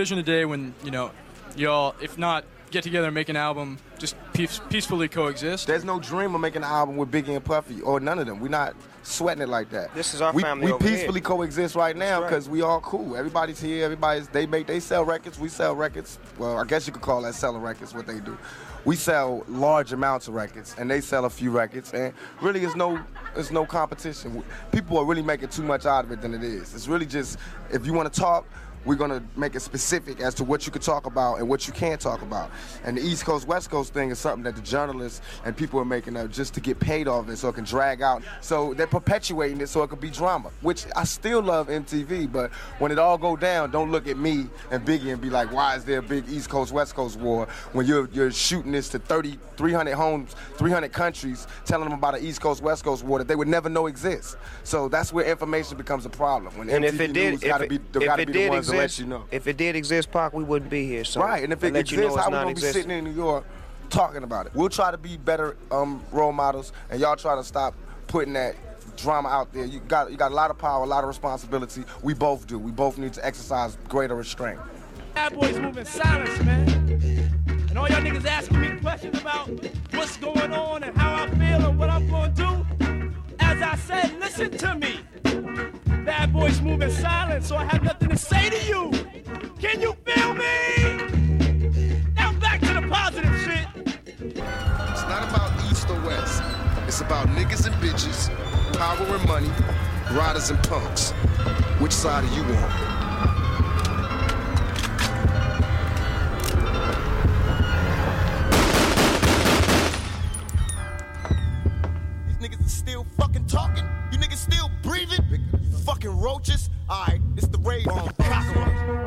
envision a day when, you know, y'all, if not get together and make an album, just peace, peacefully coexist? There's no dream of making an album with Biggie and Puffy or none of them. We're not sweating it like that. This is our we, family We over here. peacefully coexist right now That's right. because we all cool. Everybody's here. Everybody's they make they sell records. We sell records. Well, I guess you could call that selling records. What they do. We sell large amounts of records, and they sell a few records, and really, it's no, it's no competition. People are really making too much out of it than it is. It's really just if you want to talk, we're gonna make it specific as to what you could talk about and what you can't talk about. And the East Coast West Coast thing is something that the journalists and people are making up just to get paid off it so it can drag out. So they're perpetuating it so it could be drama, which I still love MTV. But when it all go down, don't look at me and Biggie and be like, why is there a big East Coast West Coast war when you're you're shooting this to 30, 300 homes, 300 countries, telling them about an East Coast West Coast war that they would never know exists. So that's where information becomes a problem. When And MTV if it did, News if gotta it, be, if gotta it be the did ones to exist, let you know. if it did exist, Pac, we wouldn't be here. So Right, and if it let exists, you know it's how we gonna be sitting in New York talking about it? We'll try to be better um, role models, and y'all try to stop putting that drama out there. You got you got a lot of power, a lot of responsibility. We both do. We both need to exercise greater restraint. Bad boys moving silence, man. And all y'all niggas asking me questions about what's going on and how I feel and what I'm gonna do. As I said, listen to me. Bad boys move in silence, so I have nothing to say to you. Can you feel me? Now back to the positive shit. It's not about east or west. It's about niggas and bitches, power and money, riders and punks. Which side are you on? These niggas still fucking talking. You niggas still breathing. Fucking roaches. Alright, it's the raid. Cockroach.